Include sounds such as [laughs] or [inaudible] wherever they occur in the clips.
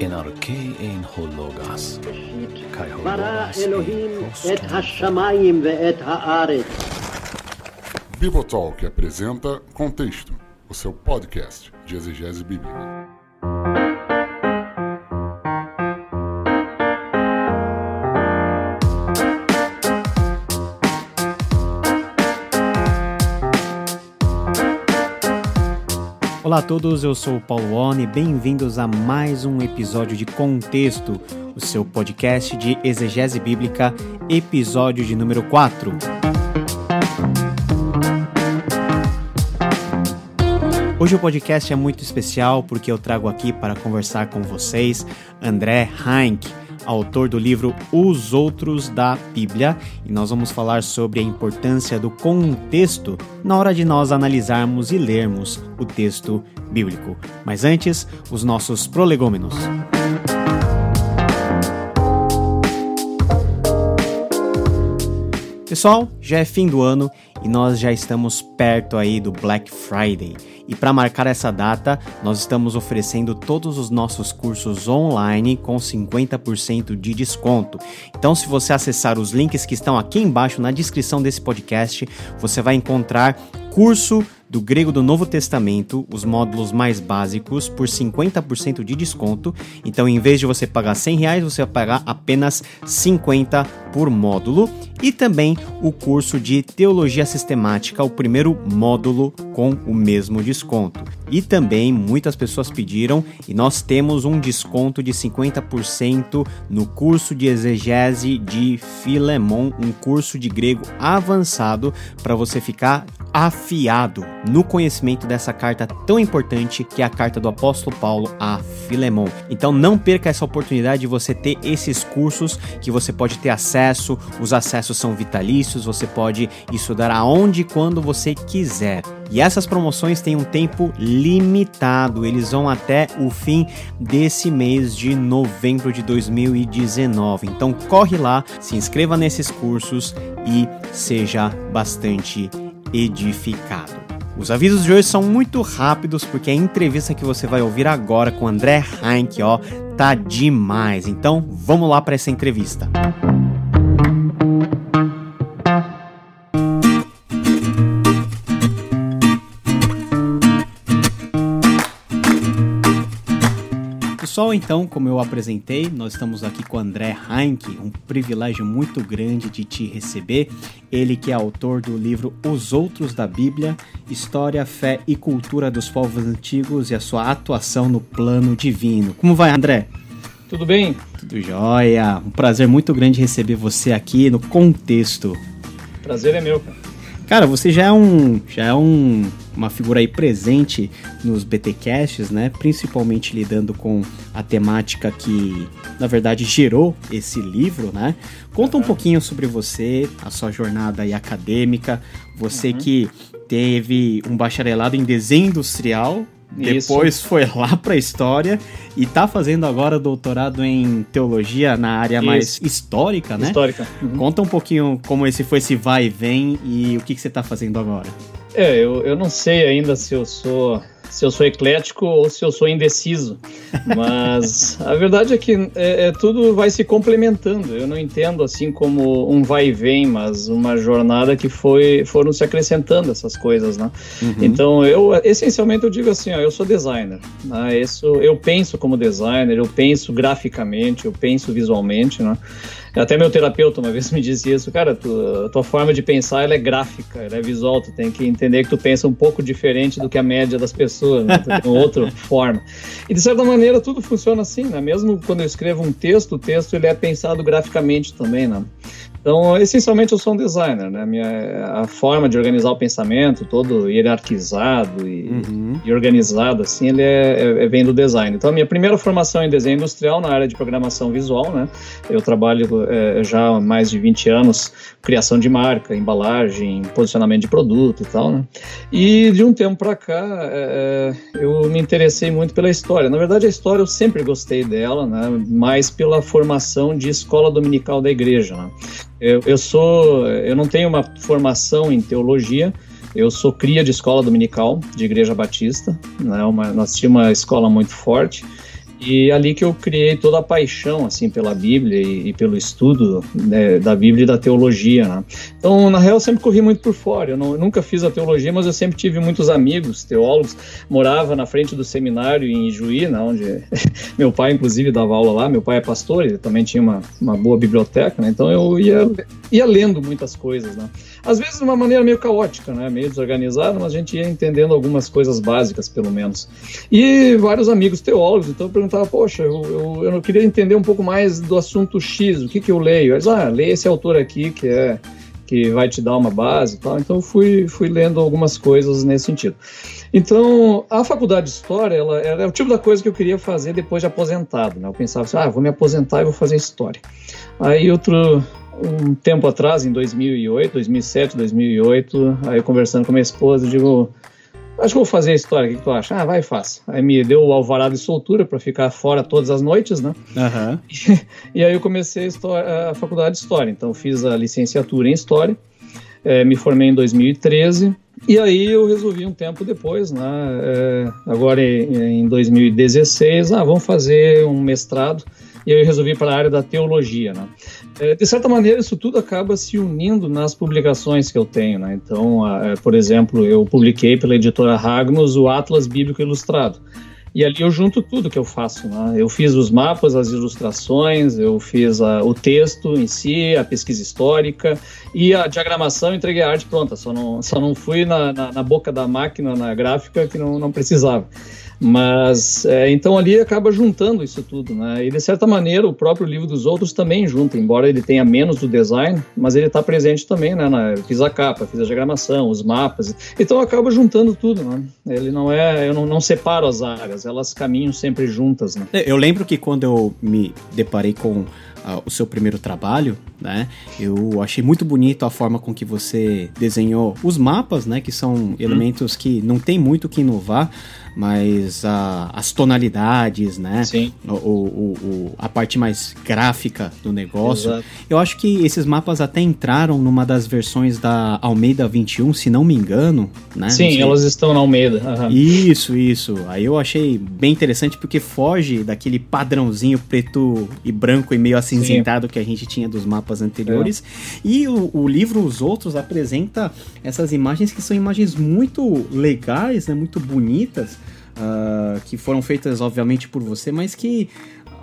enarchei ein hologas. Kai hologas Elohim et ha-shamayim ve hashamayim ve'et ha'aretz. Bibotalk apresenta Contexto, o seu podcast de exegese bíblica. Olá a todos, eu sou o Paulo Oni, bem-vindos a mais um episódio de Contexto, o seu podcast de exegese bíblica, episódio de número 4. Hoje o podcast é muito especial porque eu trago aqui para conversar com vocês André Heinck, autor do livro Os Outros da Bíblia, e nós vamos falar sobre a importância do contexto na hora de nós analisarmos e lermos o texto bíblico. Mas antes, os nossos prolegômenos. Pessoal, já é fim do ano e nós já estamos perto aí do Black Friday. E para marcar essa data, nós estamos oferecendo todos os nossos cursos online com 50% de desconto. Então, se você acessar os links que estão aqui embaixo na descrição desse podcast, você vai encontrar curso do grego do Novo Testamento, os módulos mais básicos, por 50% de desconto. Então, em vez de você pagar 100 reais, você vai pagar apenas 50 por módulo. E também o curso de Teologia Sistemática, o primeiro módulo com o mesmo desconto. E também muitas pessoas pediram e nós temos um desconto de 50% no curso de exegese de Filemon, um curso de grego avançado para você ficar afiado no conhecimento dessa carta tão importante que é a carta do apóstolo Paulo a Filemon. Então não perca essa oportunidade de você ter esses cursos que você pode ter acesso, os acessos são vitalícios, você pode estudar aonde e quando você quiser. E essas promoções têm um tempo limitado, eles vão até o fim desse mês de novembro de 2019. Então corre lá, se inscreva nesses cursos e seja bastante edificado. Os avisos de hoje são muito rápidos porque a entrevista que você vai ouvir agora com André Heinck, ó, tá demais. Então, vamos lá para essa entrevista. Pessoal, então, como eu apresentei, nós estamos aqui com o André Heinck, um privilégio muito grande de te receber. Ele que é autor do livro Os Outros da Bíblia, História, Fé e Cultura dos Povos Antigos e a sua atuação no plano divino. Como vai, André? Tudo bem? Tudo jóia. Um prazer muito grande receber você aqui no Contexto. Prazer é meu, cara. Cara, você já é um, já é um, uma figura aí presente nos BTcasts, né? Principalmente lidando com a temática que, na verdade, gerou esse livro, né? Conta um pouquinho sobre você, a sua jornada aí acadêmica, você que teve um bacharelado em desenho industrial, Isso. depois foi lá para história e tá fazendo agora doutorado em teologia na área mais Isso. histórica, né? Histórica. Conta um pouquinho como esse foi esse vai e vem e o que, que você tá fazendo agora. É, eu, eu não sei ainda se eu sou se eu sou eclético ou se eu sou indeciso, mas [laughs] a verdade é que é, é, tudo vai se complementando. Eu não entendo assim como um vai e vem, mas uma jornada que foi foram se acrescentando essas coisas, né? Então eu essencialmente eu digo assim, ó, eu sou designer, né? Isso eu penso como designer, eu penso graficamente, eu penso visualmente, né? Até meu terapeuta uma vez [laughs] me disse isso, cara, tu, a tua forma de pensar ela é gráfica, ela é visual, tu tem que entender que tu pensa um pouco diferente do que a média das pessoas, né? tu tem outra [laughs] forma. E de certa maneira tudo funciona assim, né? Mesmo quando eu escrevo um texto, o texto ele é pensado graficamente também, né? Então, essencialmente, eu sou um designer, né? Minha, a forma de organizar o pensamento, todo hierarquizado e, Uhum. e organizado, assim, ele é, é- é- vem do design. Então, a minha primeira formação em desenho industrial na área de programação visual, né? Eu trabalho é, já há mais de 20 anos criação de marca, embalagem, posicionamento de produto e tal, né? E de um tempo para cá, é, é, eu me interessei muito pela história. Na verdade, a história eu sempre gostei dela, né? Mais pela formação de escola dominical da igreja, né? Eu, eu sou, eu não tenho uma formação em teologia, Eu sou cria de escola dominical, de igreja batista, né? Uma, nós tínhamos uma escola muito forte. E ali que eu criei toda a paixão assim pela Bíblia e, e pelo estudo né, da Bíblia e da teologia. Né? Então, na real, eu sempre corri muito por fora. Eu, não, eu, nunca fiz a teologia, mas eu sempre tive muitos amigos teólogos. Morava na frente do seminário em Juí, né, onde [laughs] meu pai, inclusive, dava aula lá. Meu pai é pastor, ele também tinha uma, uma boa biblioteca, né? então eu ia, ia lendo muitas coisas. Né? Às vezes de uma maneira meio caótica, né? meio desorganizada, mas a gente ia entendendo algumas coisas básicas, pelo menos. E vários amigos teólogos, então eu perguntava, poxa, eu, eu, eu queria entender um pouco mais do assunto X, o que, que eu leio? Eles, ah, leia esse autor aqui que é que vai te dar uma base e tal. Então fui, fui lendo algumas coisas nesse sentido. Então, a faculdade de História, ela era o tipo da coisa que eu queria fazer depois de aposentado, né? Eu pensava assim, ah, vou me aposentar e vou fazer História. Aí outro, um tempo atrás, em 2008, 2007, 2008, aí conversando com minha esposa, eu digo, Acho que vou fazer a história, o que tu acha? Ah, vai faz. Aí me deu o alvará de soltura para ficar fora todas as noites, né? Uhum. E, [laughs] e, aí eu comecei a, história, a, faculdade de História. Então fiz a licenciatura em História, é, me formei em 2013, e aí eu resolvi um tempo depois, né? É, agora em, em 2016, ah, vamos fazer um mestrado, e aí eu resolvi para a área da teologia, né? É, de certa maneira, isso tudo acaba se unindo nas publicações que eu tenho. Né? Então, é, por exemplo, eu publiquei pela editora Ragnos o Atlas Bíblico Ilustrado. E ali eu junto tudo que eu faço. Né? Eu fiz os mapas, as ilustrações, eu fiz a, o texto em si, a pesquisa histórica e a diagramação, entreguei a arte pronta. Só não, só não fui na, na, na boca da máquina, na gráfica, que não, não precisava. Mas é, então ali acaba juntando isso tudo, né? E de certa maneira o próprio livro dos outros também junta, embora ele tenha menos do design, mas ele está presente também, né? Na, fiz a capa, fiz a diagramação, os mapas, então acaba juntando tudo, né? Ele não é, eu não, não separo as áreas, elas caminham sempre juntas, né? Eu lembro que quando eu me deparei com uh, o seu primeiro trabalho, né? Eu achei muito bonito a forma com que você desenhou os mapas, né? Que são uhum. elementos que não tem muito que inovar, mas a, as tonalidades, né? Sim. O, o, o, a parte mais gráfica do negócio. Exato. Eu acho que esses mapas até entraram numa das versões da Almeida 21, se não me engano, né? Sim, elas estão na Almeida. Uhum. Isso, isso. Aí eu achei bem interessante porque foge daquele padrãozinho preto e branco e meio acinzentado Sim. que a gente tinha dos mapas anteriores. É. E o, o livro Os Outros apresenta essas imagens que são imagens muito legais, né? Muito bonitas uh, que foram feitas, obviamente, por você, mas que,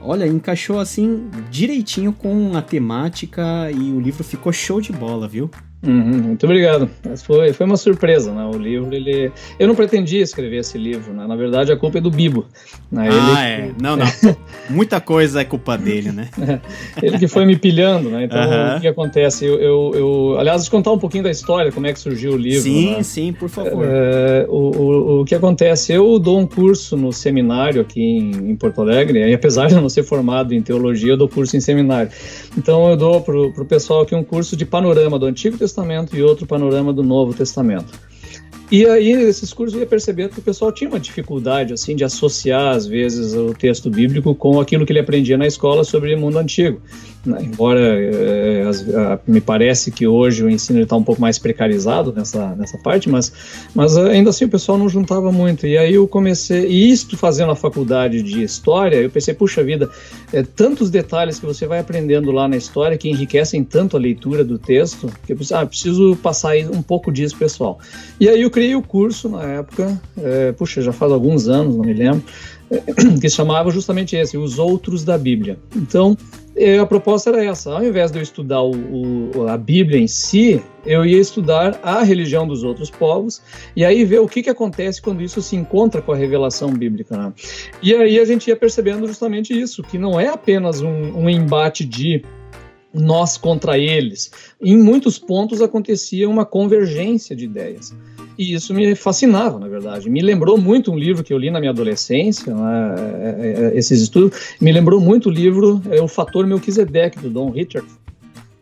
olha, encaixou assim direitinho com a temática e o livro ficou show de bola, viu? Uhum, muito obrigado. foi, foi uma surpresa, né? O livro, ele... Eu não pretendia escrever esse livro, né? Na verdade, a culpa é do Bibo. Né? Ah, ele... é. Não, não. [laughs] Muita coisa é culpa dele, né? [laughs] ele que foi me pilhando, né? Então, uhum. o que acontece? Eu, eu, eu... Aliás, de contar um pouquinho da história, como é que surgiu o livro. Sim, né? sim, por favor. É, o, o, o que acontece? Eu dou um curso no seminário aqui em, em Porto Alegre, e apesar de eu não ser formado em teologia, eu dou curso em seminário. Então, eu dou para o pessoal aqui um curso de panorama do Antigo Testamento e outro panorama do Novo Testamento. E aí, nesses cursos, eu ia percebendo que o pessoal tinha uma dificuldade, assim, de associar, às vezes, o texto bíblico com aquilo que ele aprendia na escola sobre o mundo antigo. Né? Embora é, as, a, me parece que hoje o ensino está um pouco mais precarizado nessa, nessa parte, mas, mas ainda assim o pessoal não juntava muito. E aí eu comecei, e isto fazendo a faculdade de História, eu pensei, puxa vida, é, tantos detalhes que você vai aprendendo lá na história que enriquecem tanto a leitura do texto, que eu pensei, ah, preciso passar um pouco disso, pessoal. E aí eu criei o curso na época, é, puxa, já faz alguns anos, não me lembro, [clears throat] que chamava justamente esse, Os Outros da Bíblia. Então, a proposta era essa: ao invés de eu estudar o, o, a Bíblia em si, eu ia estudar a religião dos outros povos e aí ver o que, que acontece quando isso se encontra com a revelação bíblica. Né? E aí a gente ia percebendo justamente isso: que não é apenas um, um embate de nós contra eles. Em muitos pontos acontecia uma convergência de ideias. E isso me fascinava, na verdade. Me lembrou muito um livro que eu li na minha adolescência, né, é, é, é, esses estudos. Me lembrou muito o livro é, O Fator Melquisedeque, do Don Richard,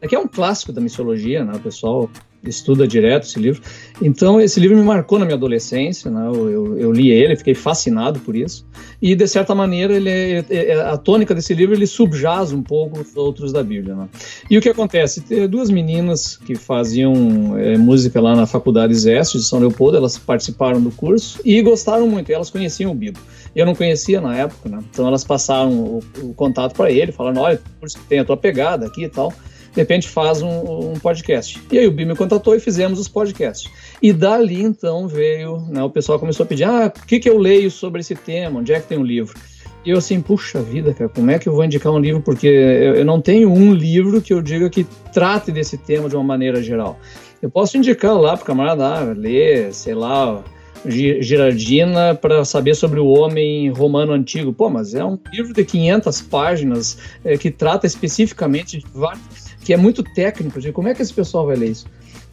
que é um clássico da missiologia, né, o pessoal estuda direto esse livro. Então, esse livro me marcou na minha adolescência, né? eu, eu, eu, li ele, fiquei fascinado por isso. E, de certa maneira, ele é, é, é, a tônica desse livro ele subjaz um pouco os outros da Bíblia. Né? E o que acontece? Tem duas meninas que faziam é, música lá na Faculdade Zeste de São Leopoldo, elas participaram do curso e gostaram muito, elas conheciam o Bíblia. Eu não conhecia na época, né? então elas passaram o, o contato para ele, falaram: olha, o curso tem a tua pegada aqui e tal de repente faz um, um, podcast. E aí o Bi me contatou e fizemos os podcasts. E dali então veio, né, o pessoal começou a pedir, ah, o que, que eu leio sobre esse tema, onde é que tem um livro? E eu assim, puxa vida, cara, como é que eu vou indicar um livro? Porque eu, eu não tenho um livro que eu diga que trate desse tema de uma maneira geral. Eu posso indicar lá para camarada ah, ler, sei lá, Girardina para saber sobre o homem romano antigo. Pô, mas é um livro de 500 páginas é, que trata especificamente de vários que é muito técnico, de como é que esse pessoal vai ler isso.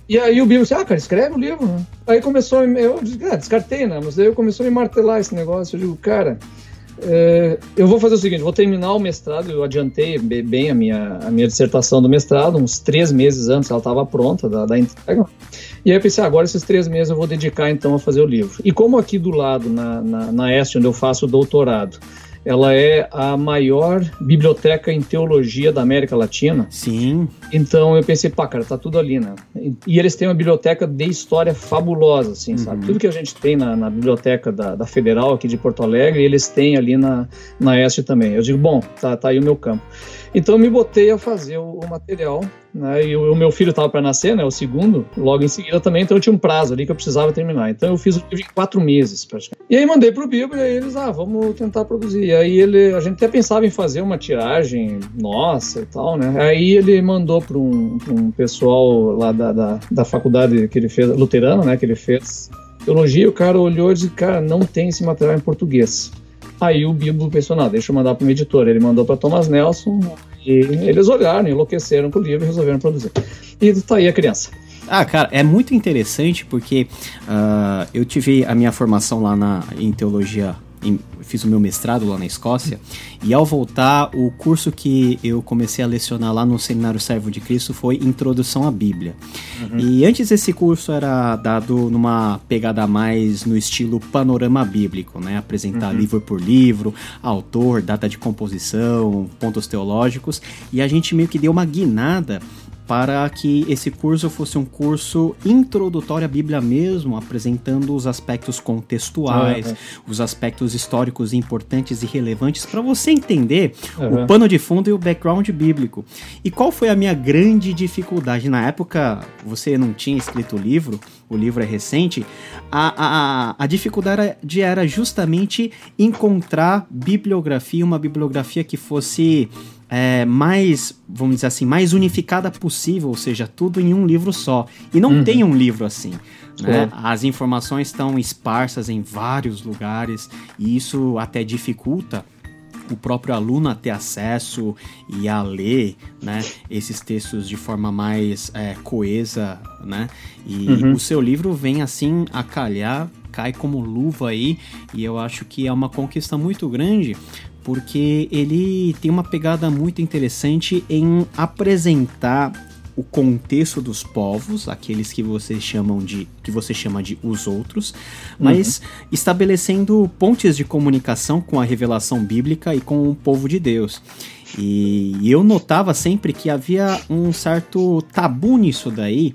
E aí o Bibo disse, ah, cara, escreve o livro. Né? Aí começou, eu ah, descartei, né? Mas eu começou a me martelar esse negócio. Eu digo, cara, é, eu vou fazer o seguinte, vou terminar o mestrado, eu adiantei bem a minha, a minha dissertação do mestrado, uns três meses antes ela estava pronta da, da entrega. E aí eu pensei, ah, agora esses três meses eu vou dedicar então a fazer o livro. E como aqui do lado, na, na, na Este, onde eu faço o doutorado, ela é a maior biblioteca em teologia da América Latina. Sim. Então eu pensei, pá, cara, tá tudo ali, né? E eles têm uma biblioteca de história fabulosa, assim, uhum. sabe? Tudo que a gente tem na, na biblioteca da, da, Federal aqui de Porto Alegre, eles têm ali na, na Este também. Eu digo, bom, tá, tá aí o meu campo. Então eu me botei a fazer o, o material, né? E o, meu filho estava para nascer, né? O segundo, logo em seguida também, então eu tinha um prazo ali que eu precisava terminar. Então eu fiz o livro em quatro meses, praticamente. E aí mandei pro Bíblia e aí eles, ah, vamos tentar produzir. E aí ele, a gente até pensava em fazer uma tiragem nossa e tal, né? Aí ele mandou para um, um, pessoal lá da, da, da faculdade que ele fez, luterano, né? Que ele fez teologia, o cara olhou e disse, cara, não tem esse material em português. Aí o Bibo pensou, não, deixa eu mandar para o editor. Ele mandou para Thomas Nelson e eles olharam, enlouqueceram com o livro e resolveram produzir. E tá aí a criança. Ah, cara, é muito interessante porque uh, eu tive a minha formação lá na, em teologia em, fiz o meu mestrado lá na Escócia, e ao voltar, o curso que eu comecei a lecionar lá no Seminário Servo de Cristo foi Introdução à Bíblia. Uhum. E antes esse curso era dado numa pegada mais no estilo panorama bíblico, né? Apresentar uhum. livro por livro, autor, data de composição, pontos teológicos, e a gente meio que deu uma guinada para que esse curso fosse um curso introdutório à Bíblia mesmo, apresentando os aspectos contextuais, uhum. os aspectos históricos importantes e relevantes para você entender uhum. o pano de fundo e o background bíblico. E qual foi a minha grande dificuldade? Na época, você não tinha escrito o livro, o livro é recente, a, a, a dificuldade era justamente encontrar bibliografia, uma bibliografia que fosse é, mais, vamos dizer assim, mais unificada possível, ou seja, tudo em um livro só. E não uhum. tem um livro assim. Né? As informações estão esparsas em vários lugares e isso até dificulta o próprio aluno a ter acesso e a ler né, esses textos de forma mais é, coesa, né? E uhum. o seu livro vem assim a calhar, cai como luva aí, e eu acho que é uma conquista muito grande, porque ele tem uma pegada muito interessante em apresentar o contexto dos povos, aqueles que você chamam de que você chama de os outros, mas uhum. estabelecendo pontes de comunicação com a revelação bíblica e com o povo de Deus. E eu notava sempre que havia um certo tabu nisso daí,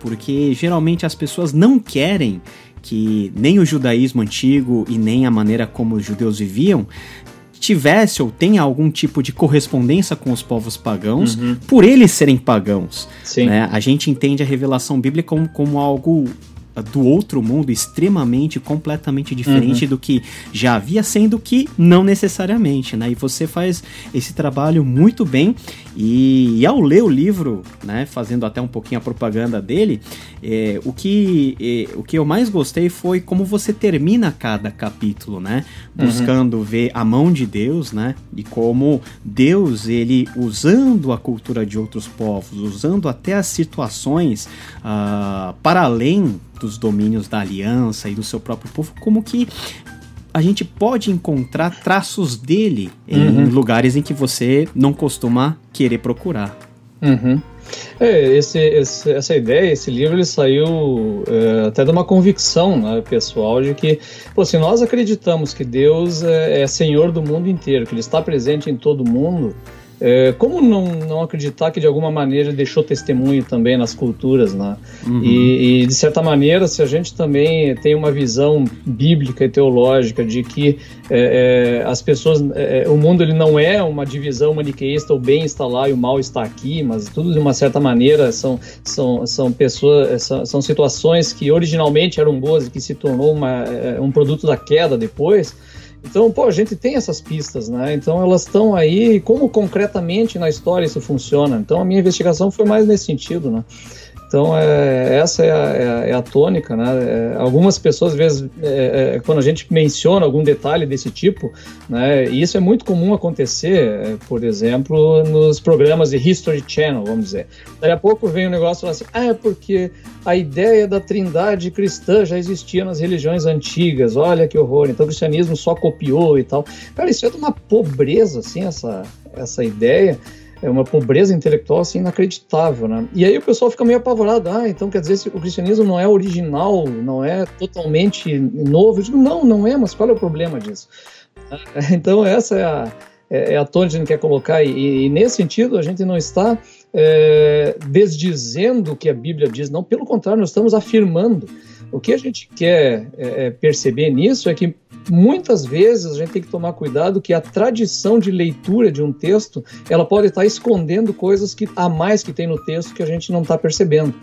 porque geralmente as pessoas não querem que nem o judaísmo antigo e nem a maneira como os judeus viviam tivesse ou tenha algum tipo de correspondência com os povos pagãos uhum. por eles serem pagãos. Né? A gente entende a revelação bíblica como, como algo do outro mundo extremamente, completamente diferente uhum. do que já havia, sendo que não necessariamente, né? E você faz esse trabalho muito bem e, e ao ler o livro, né, fazendo até um pouquinho a propaganda dele, é, o, que, é, o que eu mais gostei foi como você termina cada capítulo, né? Uhum. Buscando uhum. ver a mão de Deus, né? E como Deus, ele usando a cultura de outros povos, usando até as situações uh, para além dos domínios da aliança e do seu próprio povo, como que a gente pode encontrar traços dele uhum. em lugares em que você não costuma querer procurar. Uhum. É, esse, esse, essa ideia, esse livro, ele saiu é, até de uma convicção né, pessoal de que, pô, se nós acreditamos que Deus é, é Senhor do mundo inteiro, que Ele está presente em todo mundo, é, como não, não acreditar que de alguma maneira deixou testemunho também nas culturas, né? Uhum. E, e, de certa maneira, se a gente também tem uma visão bíblica e teológica de que é, é, as pessoas, é, é, o mundo ele não é uma divisão maniqueísta, o bem está lá e o mal está aqui, mas tudo de uma certa maneira são, são, são pessoas, são, são situações que originalmente eram boas e que se tornou uma, é, um produto da queda depois. Então, pô, a gente tem essas pistas, né? Então elas estão aí, como concretamente na história isso funciona. Então a minha investigação foi mais nesse sentido, né? Então, é, essa é a, é a, é tônica, né? É, algumas pessoas, às vezes, é, quando a gente menciona algum detalhe desse tipo, né, e isso é muito comum acontecer, por exemplo, nos programas de History Channel, vamos dizer. Daí a pouco vem um negócio assim, ah, é porque a ideia da trindade cristã já existia nas religiões antigas, olha que horror, então o cristianismo só copiou e tal. Cara, isso é de uma pobreza, assim, essa, essa ideia é uma pobreza intelectual assim inacreditável, né? E aí o pessoal fica meio apavorado, ah, então quer dizer que o cristianismo não é original, não é totalmente novo? Eu digo, não, não é, mas qual é o problema disso? [laughs] Então essa é a, é, é a tônica que a gente quer colocar e, e nesse sentido a gente não está é, desdizendo o que a Bíblia diz, não, pelo contrário, nós estamos afirmando. O que a gente quer é, é perceber nisso é que muitas vezes a gente tem que tomar cuidado que a tradição de leitura de um texto ela pode estar escondendo coisas que a mais que tem no texto que a gente não está percebendo.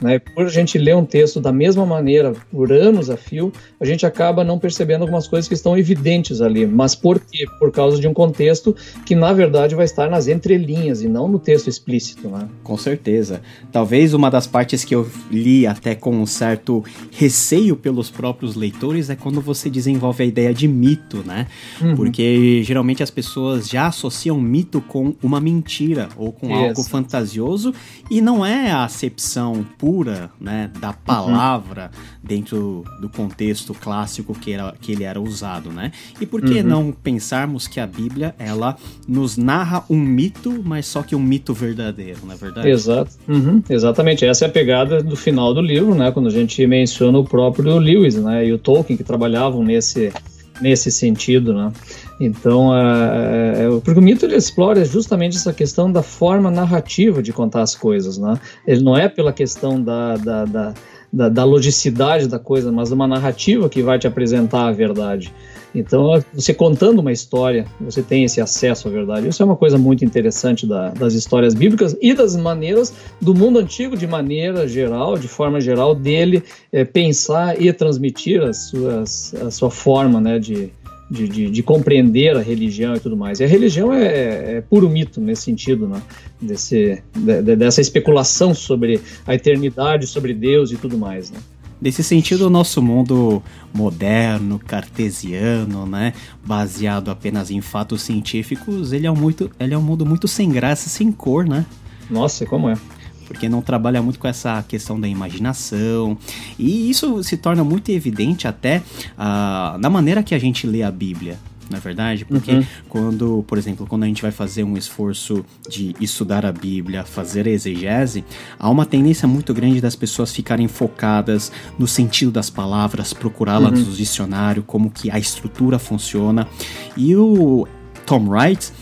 Né? Por a gente ler um texto da mesma maneira por anos a fio, a gente acaba não percebendo algumas coisas que estão evidentes ali. Mas por quê? Por causa de um contexto que, na verdade, vai estar nas entrelinhas e não no texto explícito. Né? Com certeza. Talvez uma das partes que eu li até com um certo receio pelos próprios leitores é quando você desenvolve a ideia de mito, né? Uhum. Porque geralmente as pessoas já associam mito com uma mentira ou com Isso. algo fantasioso e não é a acepção pura, né, da uhum. palavra uhum. dentro do contexto clássico que, era, que ele era usado, né? E por que uhum. não pensarmos que a Bíblia, ela nos narra um mito, mas só que um mito verdadeiro, não é verdade? Exato. Uhum. Exatamente. Essa é a pegada do final do livro, né? Quando a gente menciona o próprio Lewis, né? E o Tolkien que trabalhavam nesse nesse sentido, né? Então, é, porque o mito ele explora justamente essa questão da forma narrativa de contar as coisas, né? Ele não é pela questão da, da, da, da, da logicidade da coisa, mas uma narrativa que vai te apresentar a verdade. Então, você contando uma história, você tem esse acesso à verdade. Isso é uma coisa muito interessante da, das histórias bíblicas e das maneiras do mundo antigo, de maneira geral, de forma geral, dele é, pensar e transmitir as suas, a sua forma né, de, de, de, de, compreender a religião e tudo mais. E a religião é, é puro mito nesse sentido, né? Desse, de, dessa especulação sobre a eternidade, sobre Deus e tudo mais. Né? Nesse sentido, o nosso mundo moderno, cartesiano, né, baseado apenas em fatos científicos, ele é um, muito, ele é um mundo muito sem graça, sem cor, né? Nossa, como é? porque não trabalha muito com essa questão da imaginação. E isso se torna muito evidente até uh, na maneira que a gente lê a Bíblia na é verdade? Porque uhum. quando, por exemplo, quando a gente vai fazer um esforço de estudar a Bíblia, fazer a exegese, há uma tendência muito grande das pessoas ficarem focadas no sentido das palavras, procurá-las uhum. no dicionário, como que a estrutura funciona. E o Tom Wright,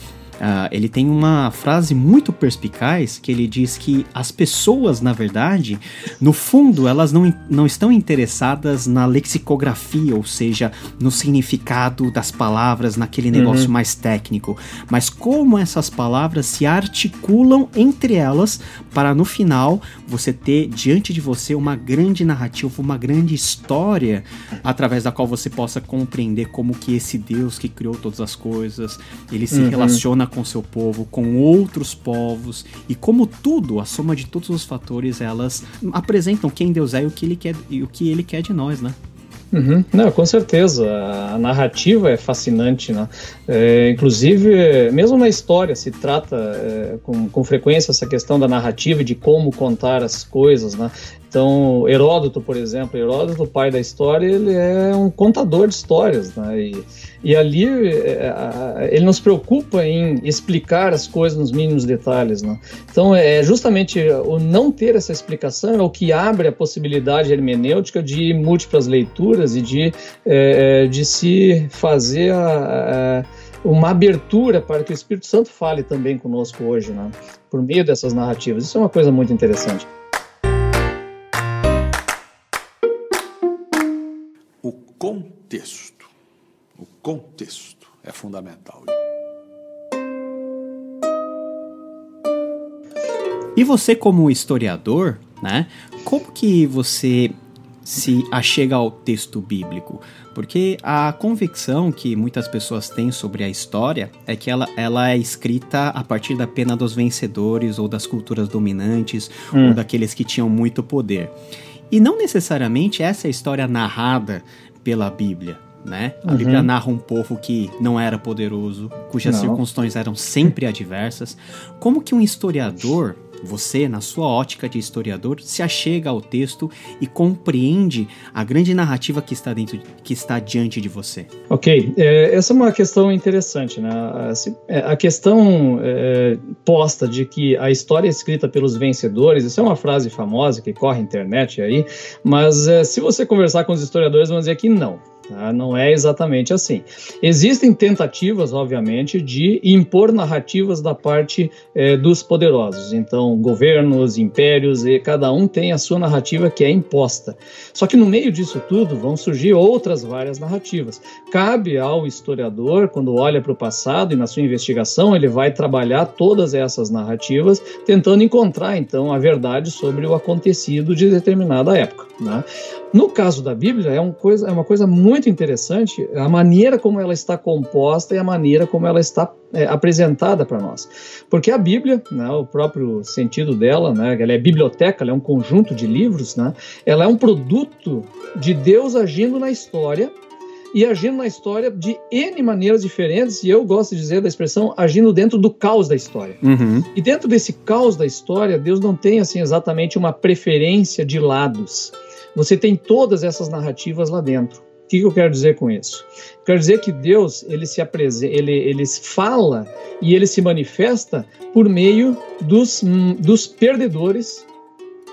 Uh, ele tem uma frase muito perspicaz que ele diz que as pessoas, na verdade, no fundo, elas não, não estão interessadas na lexicografia, ou seja, no significado das palavras, naquele uhum. negócio uhum. mais técnico, mas como essas palavras se articulam entre elas para no final você ter diante de você uma grande narrativa, uma grande história através da qual você possa compreender como que esse Deus que criou todas as coisas, ele se uhum. relaciona com seu povo, com outros povos e como tudo, a soma de todos os fatores, elas apresentam quem Deus é e o que ele quer, e o que ele quer de nós, né? Uhum. Não, com certeza. A narrativa é fascinante, né? É, inclusive, mesmo na história se trata é, com, com frequência essa questão da narrativa e de como contar as coisas, né? Então, Heródoto, por exemplo, Heródoto, o pai da história, ele é um contador de histórias, né? E, e ali é, ele não se preocupa em explicar as coisas nos mínimos detalhes, né? Então, é justamente o não ter essa explicação é o que abre a possibilidade hermenêutica de múltiplas leituras e de, é, de se fazer a, a uma abertura para que o Espírito Santo fale também conosco hoje, né? por meio dessas narrativas. Isso é uma coisa muito interessante. Contexto. O contexto é fundamental. E você, como historiador, né? Como que você se achega ao texto bíblico? Porque a convicção que muitas pessoas têm sobre a história é que ela, ela é escrita a partir da pena dos vencedores ou das culturas dominantes hum. ou daqueles que tinham muito poder. E não necessariamente essa é a história narrada pela Bíblia. Né? A uhum. Bíblia narra um povo que não era poderoso, cujas não. circunstâncias eram sempre adversas. Como que um historiador você, na sua ótica de historiador, se achega ao texto e compreende a grande narrativa que está dentro, que está diante de você. Ok, é, essa é uma questão interessante, né? A, é, a questão é, posta de que a história é escrita pelos vencedores, isso é uma frase famosa que corre internet aí, mas é, se você conversar com os historiadores, vão dizer que não. Tá? Não é exatamente assim. Existem tentativas, obviamente, de impor narrativas da parte eh, dos poderosos. Então, governos, impérios, e cada um tem a sua narrativa que é imposta. Só que no meio disso tudo vão surgir outras várias narrativas. Cabe ao historiador, quando olha para o passado e na sua investigação, ele vai trabalhar todas essas narrativas, tentando encontrar então a verdade sobre o acontecido de determinada época. Né? No caso da Bíblia, é, um coisa, é uma coisa muito interessante a maneira como ela está composta e a maneira como ela está é, apresentada para nós. Porque a Bíblia, né, o próprio sentido dela, né, ela é biblioteca, ela é um conjunto de livros, né, ela é um produto de Deus agindo na história e agindo na história de N maneiras diferentes, e eu gosto de dizer da expressão agindo dentro do caos da história. Uhum. E dentro desse caos da história, Deus não tem assim exatamente uma preferência de lados. Você tem todas essas narrativas lá dentro. Que eu quero dizer com isso? quero dizer que Deus ele se apresenta, ele, ele fala e ele se manifesta por meio dos, dos perdedores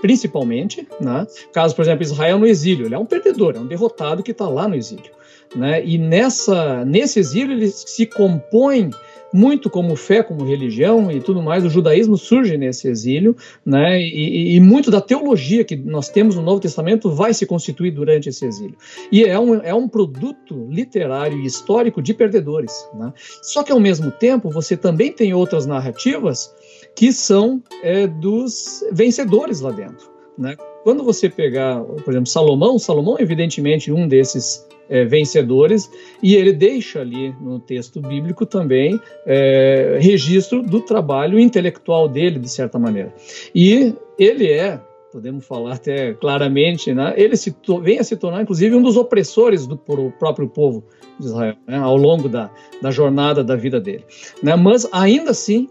principalmente, né? Caso, por exemplo, Israel no exílio, ele é um perdedor, é um derrotado que está lá no exílio, né? E nessa nesse exílio ele se compõe muito como fé, como religião e tudo mais, o judaísmo surge nesse exílio, né? E, e, muito da teologia que nós temos no Novo Testamento vai se constituir durante esse exílio. E é um, é um produto literário e histórico de perdedores, né? Só que ao mesmo tempo você também tem outras narrativas que são é, dos vencedores lá dentro, né? Quando você pegar, por exemplo, Salomão, Salomão evidentemente um desses é, vencedores, e ele deixa ali no texto bíblico também é, registro do trabalho intelectual dele, de certa maneira. E ele é, podemos falar até claramente, né, ele se vem a se tornar, inclusive, um dos opressores do próprio povo de Israel, né, ao longo da, da jornada da vida dele. Né, mas, ainda assim,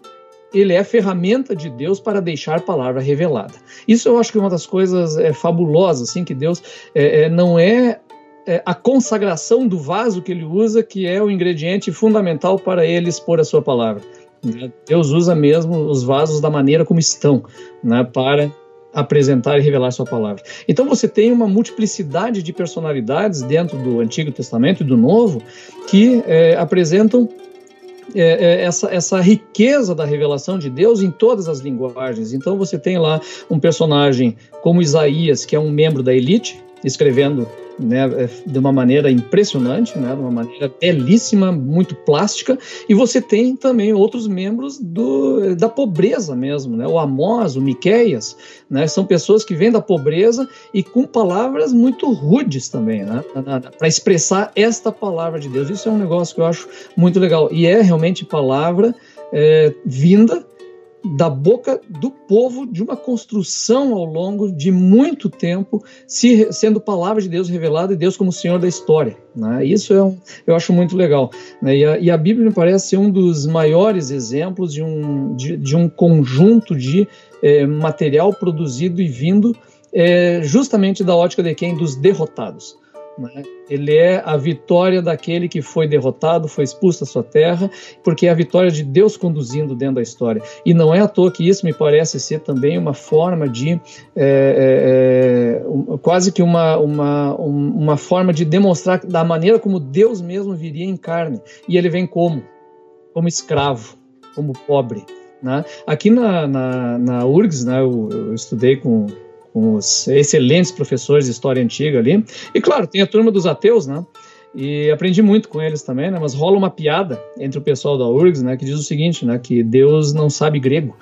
ele é ferramenta de Deus para deixar a palavra revelada. Isso eu acho que é uma das coisas é, fabulosas, assim, que Deus é, é, não é é, a consagração do vaso que ele usa, que é o ingrediente fundamental para ele expor a sua palavra. Né? Deus usa mesmo os vasos da maneira como estão, né, para apresentar e revelar sua palavra. Então você tem uma multiplicidade de personalidades dentro do Antigo Testamento e do Novo que é, apresentam é, é, essa, essa riqueza da revelação de Deus em todas as linguagens. Então você tem lá um personagem como Isaías, que é um membro da elite, escrevendo né, é, de uma maneira impressionante, né, de uma maneira belíssima, muito plástica, e você tem também outros membros do, da pobreza mesmo, né, o Amós, o Miqueias, né, são pessoas que vêm da pobreza e com palavras muito rudes também, né, para expressar esta palavra de Deus. Isso é um negócio que eu acho muito legal, e é realmente palavra é, vinda da boca do povo de uma construção ao longo de muito tempo, se, sendo palavra de Deus revelada e Deus como Senhor da história. Né? Isso é um, eu acho muito legal. Né? E, a, e, a, Bíblia me parece ser um dos maiores exemplos de um, de, de um conjunto de eh, material produzido e vindo é justamente da ótica de quem? Dos derrotados. Né? Ele é a vitória daquele que foi derrotado, foi expulso da sua terra, porque é a vitória de Deus conduzindo dentro da história. E não é à toa que isso me parece ser também uma forma de. É, é, é quase que uma, uma, uma forma de demonstrar da maneira como Deus mesmo viria em carne. E ele vem como? Como escravo, como pobre. Né? Aqui na, na, na URGS, né, eu, eu estudei com com os excelentes professores de história antiga ali. E claro, tem a turma dos ateus, né? E aprendi muito com eles também, né? Mas rola uma piada entre o pessoal da URGS, né? Que diz o seguinte, né? Que Deus não sabe grego.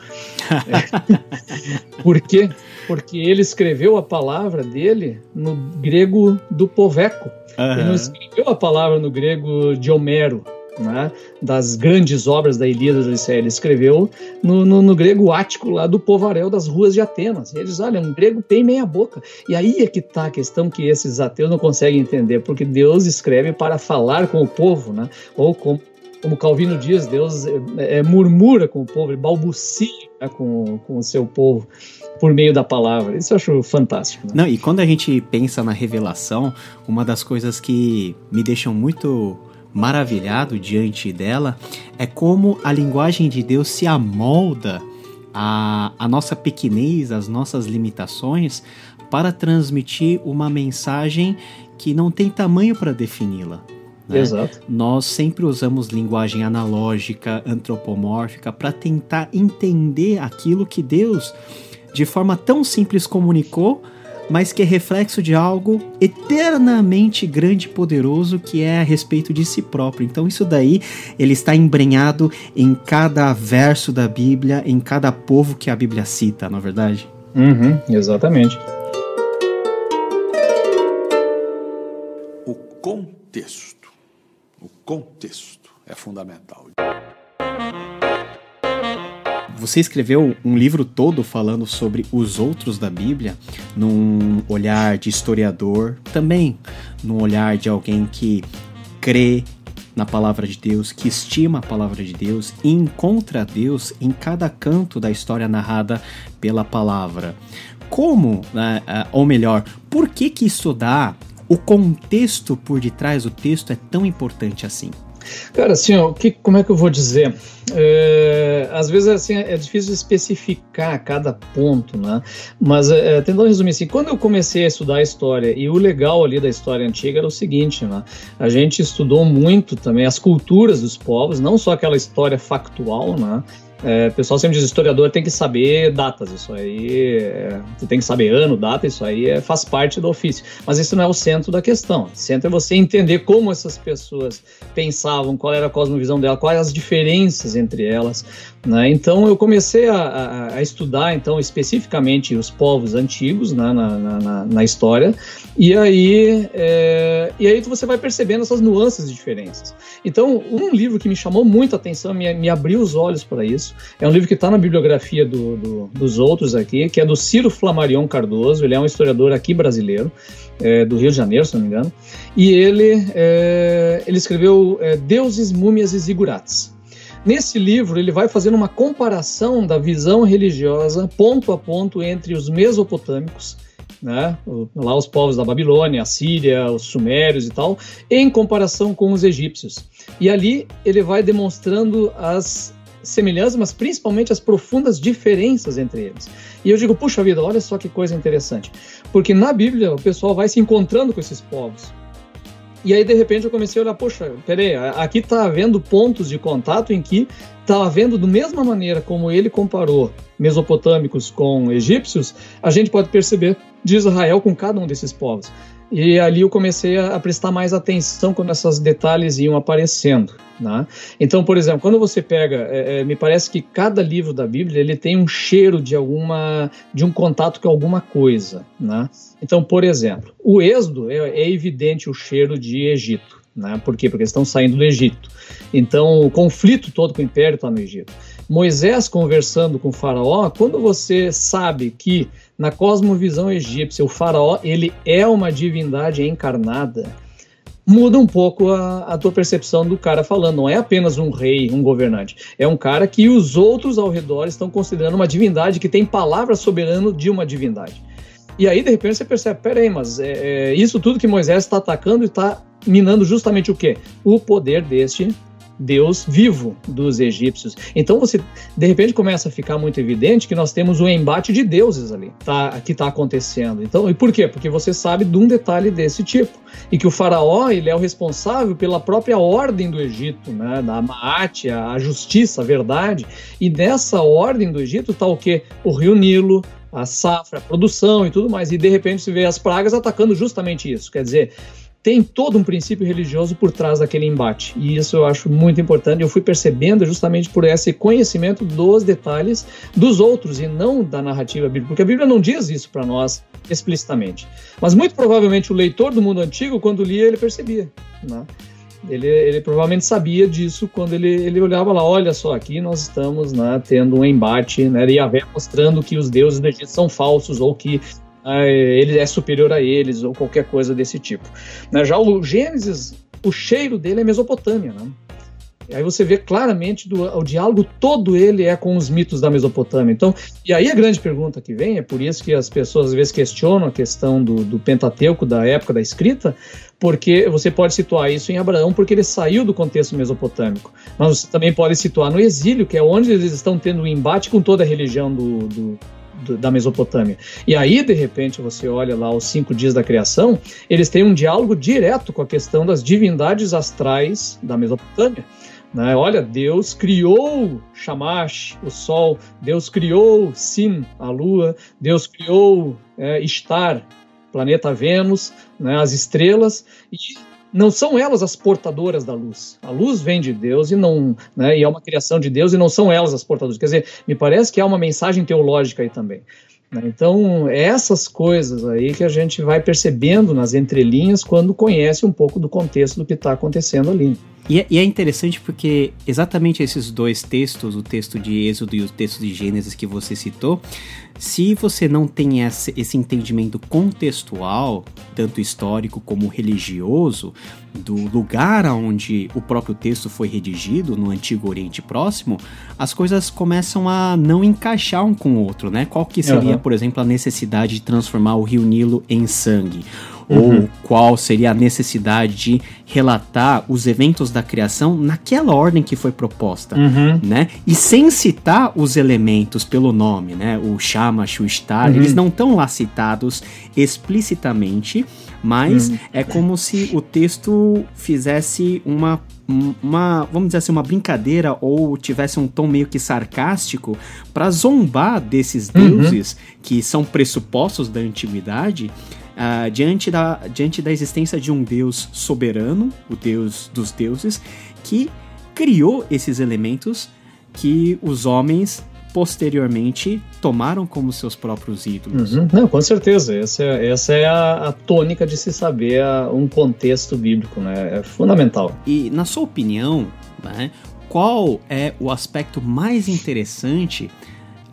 é. [laughs] Por quê? Porque ele escreveu a palavra dele no grego do poveco. Uhum. Ele não escreveu a palavra no grego de Homero, né, das grandes obras da Ilíada de Odisseia. Ele escreveu no, no, no, grego ático lá do povaréu das ruas de Atenas. E eles, olha, um grego tem meia boca. E aí é que está a questão que esses ateus não conseguem entender, porque Deus escreve para falar com o povo, né, ou como como Calvino diz, Deus é, é, murmura com o povo, ele balbucia né, com, com o seu povo por meio da palavra. Isso eu acho fantástico. Né? Não, e quando a gente pensa na revelação, uma das coisas que me deixam muito maravilhado diante dela é como a linguagem de Deus se amolda a, a nossa pequenez, as nossas limitações, para transmitir uma mensagem que não tem tamanho para defini-la. Né? Exato. Nós sempre usamos linguagem analógica, antropomórfica, para tentar entender aquilo que Deus, de forma tão simples, comunicou mas que é reflexo de algo eternamente grande e poderoso que é a respeito de si próprio. Então isso daí ele está embrenhado em cada verso da Bíblia, em cada povo que a Bíblia cita, não é verdade? Uhum, exatamente. O contexto, o contexto é fundamental. Você escreveu um livro todo falando sobre os outros da Bíblia, num olhar de historiador, também num olhar de alguém que crê na palavra de Deus, que estima a palavra de Deus e encontra Deus em cada canto da história narrada pela palavra. Como, né, ou melhor, por que que estudar o contexto por detrás do texto é tão importante assim? Cara, assim, ó, que, como é que eu vou dizer? É, às vezes assim, é difícil especificar cada ponto, né? Mas é, tentando resumir assim, quando eu comecei a estudar a história, e o legal ali da história antiga era o seguinte, né? A gente estudou muito também as culturas dos povos, não só aquela história factual, né? É, o pessoal sempre diz historiador tem que saber datas, isso aí é, tu tem que saber ano, data, isso aí é, faz parte do ofício. Mas isso não é o centro da questão. O centro é você entender como essas pessoas pensavam, qual era a cosmovisão dela, quais as diferenças entre elas. Né? Então eu comecei a, a, a, estudar então especificamente os povos antigos né, na, na, na, história e aí é, e aí você vai percebendo essas nuances e diferenças. Então um livro que me chamou muito a atenção, me, me abriu os olhos para isso, é um livro que está na bibliografia do, do, dos outros aqui, que é do Ciro Flamarion Cardoso. Ele é um historiador aqui brasileiro. É, do Rio de Janeiro, se não me engano, e ele, é, ele escreveu é, Deuses, Múmias e Zigurates. Nesse livro, ele vai fazendo uma comparação da visão religiosa, ponto a ponto, entre os mesopotâmicos, né, lá os povos da Babilônia, a Síria, os sumérios e tal, em comparação com os egípcios. E ali ele vai demonstrando as semelhanças, mas principalmente as profundas diferenças entre eles. E eu digo, puxa vida, olha só que coisa interessante. Porque na Bíblia o pessoal vai se encontrando com esses povos. E aí, de repente, eu comecei a olhar, poxa, peraí, aqui está havendo pontos de contato em que está havendo, da mesma maneira como ele comparou mesopotâmicos com egípcios, a gente pode perceber de Israel com cada um desses povos. E ali eu comecei a, prestar mais atenção quando esses detalhes iam aparecendo. Né? Então, por exemplo, quando você pega, é, é, me parece que cada livro da Bíblia ele tem um cheiro de alguma, de um contato com alguma coisa. Né? Então, por exemplo, o Êxodo é, é evidente o cheiro de Egito. Né? Por quê? Porque eles estão saindo do Egito. Então, o conflito todo com o Império está no Egito. Moisés conversando com o Faraó, quando você sabe que na cosmovisão egípcia, o faraó ele é uma divindade encarnada. Muda um pouco a, a tua percepção do cara falando. Não é apenas um rei, um governante. É um cara que os outros ao redor estão considerando uma divindade que tem palavra soberana de uma divindade. E aí, de repente, você percebe, peraí, mas é, é, isso tudo que Moisés está atacando está minando justamente o quê? O poder deste Deus vivo dos egípcios. Então você, de repente, começa a ficar muito evidente que nós temos um embate de deuses ali, tá, que está acontecendo. Então, e por quê? Porque você sabe de um detalhe desse tipo e que o faraó ele é o responsável pela própria ordem do Egito, né, da Maat, a justiça, a verdade. E nessa ordem do Egito está o quê? O rio Nilo, a safra, a produção e tudo mais. E de repente se vê as pragas atacando justamente isso. Quer dizer, tem todo um princípio religioso por trás daquele embate. E isso eu acho muito importante. Eu fui percebendo justamente por esse conhecimento dos detalhes dos outros e não da narrativa bíblica, porque a Bíblia não diz isso para nós explicitamente. Mas muito provavelmente o leitor do mundo antigo, quando lia, ele percebia. Né? Ele, ele, provavelmente sabia disso quando ele, ele olhava lá, olha só, aqui nós estamos né, tendo um embate, né, Yahvé mostrando que os deuses do Egito são falsos ou que ele é superior a eles ou qualquer coisa desse tipo. Né? Já o Gênesis, o cheiro dele é Mesopotâmia, né? E aí você vê claramente do, o diálogo todo ele é com os mitos da Mesopotâmia. Então, e aí a grande pergunta que vem, é por isso que as pessoas às vezes questionam a questão do, do Pentateuco da época da escrita, porque você pode situar isso em Abraão porque ele saiu do contexto mesopotâmico. Mas você também pode situar no exílio, que é onde eles estão tendo um embate com toda a religião do, do da Mesopotâmia. E aí, de repente, você olha lá os cinco dias da criação, eles têm um diálogo direto com a questão das divindades astrais da Mesopotâmia. Né? Olha, Deus criou Shamash, o sol, Deus criou Sim, a lua, Deus criou é, Star, planeta Vênus, né, as estrelas, e não são elas as portadoras da luz. A luz vem de Deus e não, né, e é uma criação de Deus e não são elas as portadoras. Quer dizer, me parece que há uma mensagem teológica aí também. Né? Então, é essas coisas aí que a gente vai percebendo nas entrelinhas quando conhece um pouco do contexto do que está acontecendo ali. E é, e é, interessante porque exatamente esses dois textos, o texto de Êxodo e o texto de Gênesis que você citou, se você não tem esse, esse entendimento contextual, tanto histórico como religioso, do lugar onde o próprio texto foi redigido, no Antigo Oriente Próximo, as coisas começam a não encaixar um com o outro, né? Qual que seria, uhum. por exemplo, a necessidade de transformar o rio Nilo em sangue? Uhum. Ou qual seria a necessidade de relatar os eventos da criação naquela ordem que foi proposta, uhum. né? E sem citar os elementos pelo nome, né? O Shamash, o Star, uhum. eles não estão lá citados explicitamente, mas uhum. é como se o texto fizesse uma uma, vamos dizer assim, uma brincadeira ou tivesse um tom meio que sarcástico para zombar desses uhum. deuses que são pressupostos da antiguidade, uh, diante, da, diante da existência de um Deus soberano, o Deus dos deuses, que criou esses elementos que os homens posteriormente tomaram como seus próprios ídolos. Uhum. Não, com certeza. Essa é, essa é a, a tônica de se saber a, um contexto bíblico, né? É fundamental. E, na sua opinião, né, qual é o aspecto mais interessante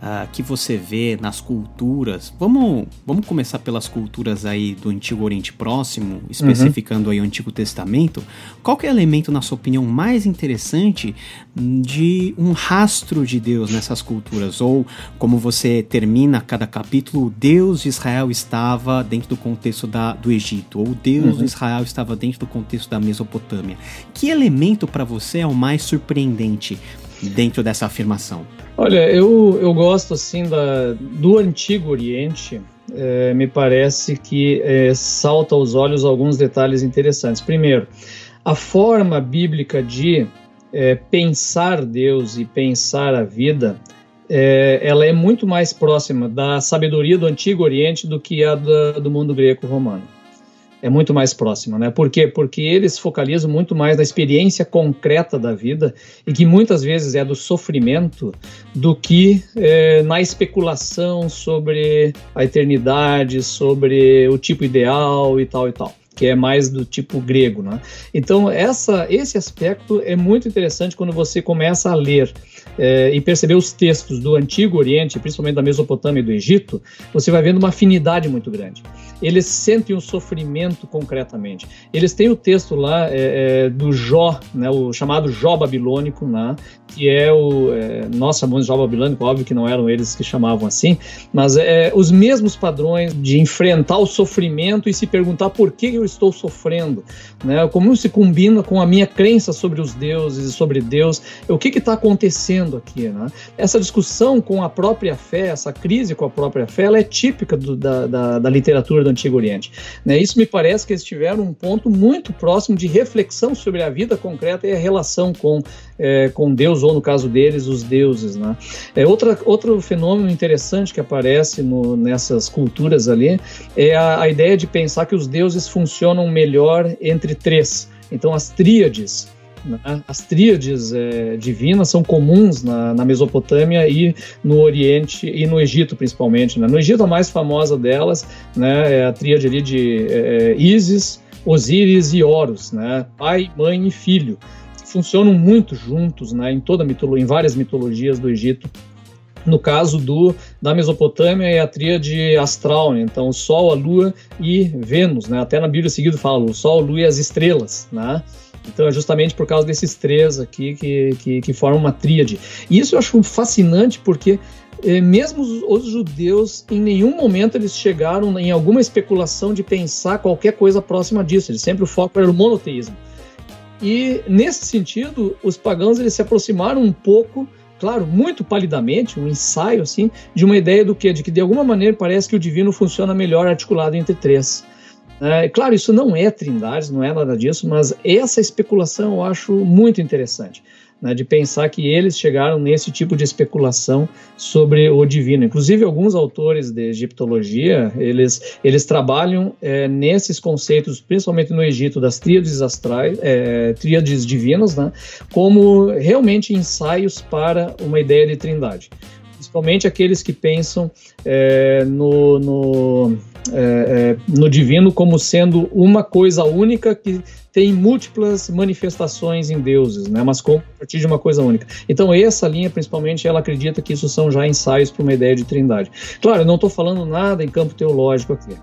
uh, que você vê nas culturas. Vamos, vamos começar pelas culturas aí do Antigo Oriente Próximo, especificando uhum. aí o Antigo Testamento. Qual é o elemento, na sua opinião, mais interessante de um rastro de Deus nessas culturas? Ou, como você termina cada capítulo, Deus de Israel estava dentro do contexto da, do Egito, ou Deus uhum. de Israel estava dentro do contexto da Mesopotâmia. Que elemento para você é o mais surpreendente dentro dessa afirmação? Olha, eu, eu gosto assim da, do Antigo Oriente. É, me parece que é, salta aos olhos alguns detalhes interessantes. Primeiro, a forma bíblica de é, pensar Deus e pensar a vida, é, ela é muito mais próxima da sabedoria do Antigo Oriente do que a do, do mundo greco-romano é muito mais próxima, né? Por quê? Porque eles focalizam muito mais na experiência concreta da vida e que muitas vezes é do sofrimento do que é, na especulação sobre a eternidade, sobre o tipo ideal e tal e tal. que é mais do tipo grego, né? Então essa, esse aspecto é muito interessante quando você começa a ler é, e perceber os textos do Antigo Oriente, principalmente da Mesopotâmia e do Egito, você vai vendo uma afinidade muito grande. Eles sentem o sofrimento concretamente. Eles têm o texto lá é, é, do Jó, né, o chamado Jó babilônico, né, que é o. É, nós chamamos Jó babilônico, óbvio que não eram eles que chamavam assim, mas é, os mesmos padrões de enfrentar o sofrimento e se perguntar por que eu estou sofrendo, né, como se combina com a minha crença sobre os deuses e sobre Deus, o que está acontecendo aqui. Né? Essa discussão com a própria fé, essa crise com a própria fé, ela é típica do, da, da, da, literatura do Antigo Oriente. Né? Isso me parece que eles tiveram um ponto muito próximo de reflexão sobre a vida concreta e a relação com, é, com Deus, ou no caso deles, os deuses. Né? É outra, outro fenômeno interessante que aparece no, nessas culturas ali é a, a ideia de pensar que os deuses funcionam melhor entre três. Então, as tríades né? As tríades é, divinas são comuns na, na, Mesopotâmia e no Oriente e no Egito, principalmente. Né? No Egito, a mais famosa delas né, é a tríade ali de é, é Ísis, Osíris e Horus, né? pai, mãe e filho. Funcionam muito juntos né, em, toda em várias mitologias do Egito. No caso do, da Mesopotâmia é a tríade astral, né? então o Sol, a Lua e Vênus, né? Até na Bíblia seguido fala o Sol, a Lua e as estrelas, né? Então é justamente por causa desses três aqui que, que, que formam uma tríade. E isso eu acho fascinante porque eh, mesmo os, os, judeus, em nenhum momento eles chegaram em alguma especulação de pensar qualquer coisa próxima disso. Eles sempre o foco era o monoteísmo. E nesse sentido, os pagãos eles se aproximaram um pouco, claro, muito palidamente, um ensaio assim, de uma ideia do que de que de alguma maneira parece que o divino funciona melhor articulado entre três. É, claro, isso não é trindade, não é nada disso, mas essa especulação eu acho muito interessante, né, de pensar que eles chegaram nesse tipo de especulação sobre o divino. Inclusive, alguns autores de egiptologia, eles, eles trabalham é, nesses conceitos, principalmente no Egito, das tríades astrais, é, tríades divinas, né, como realmente ensaios para uma ideia de trindade. Principalmente aqueles que pensam é, no, no é, é, no divino como sendo uma coisa única que tem múltiplas manifestações em deuses, né, mas como a partir de uma coisa única. Então, essa linha, principalmente, ela acredita que isso são já ensaios para uma ideia de trindade. Claro, eu não estou falando nada em campo teológico aqui.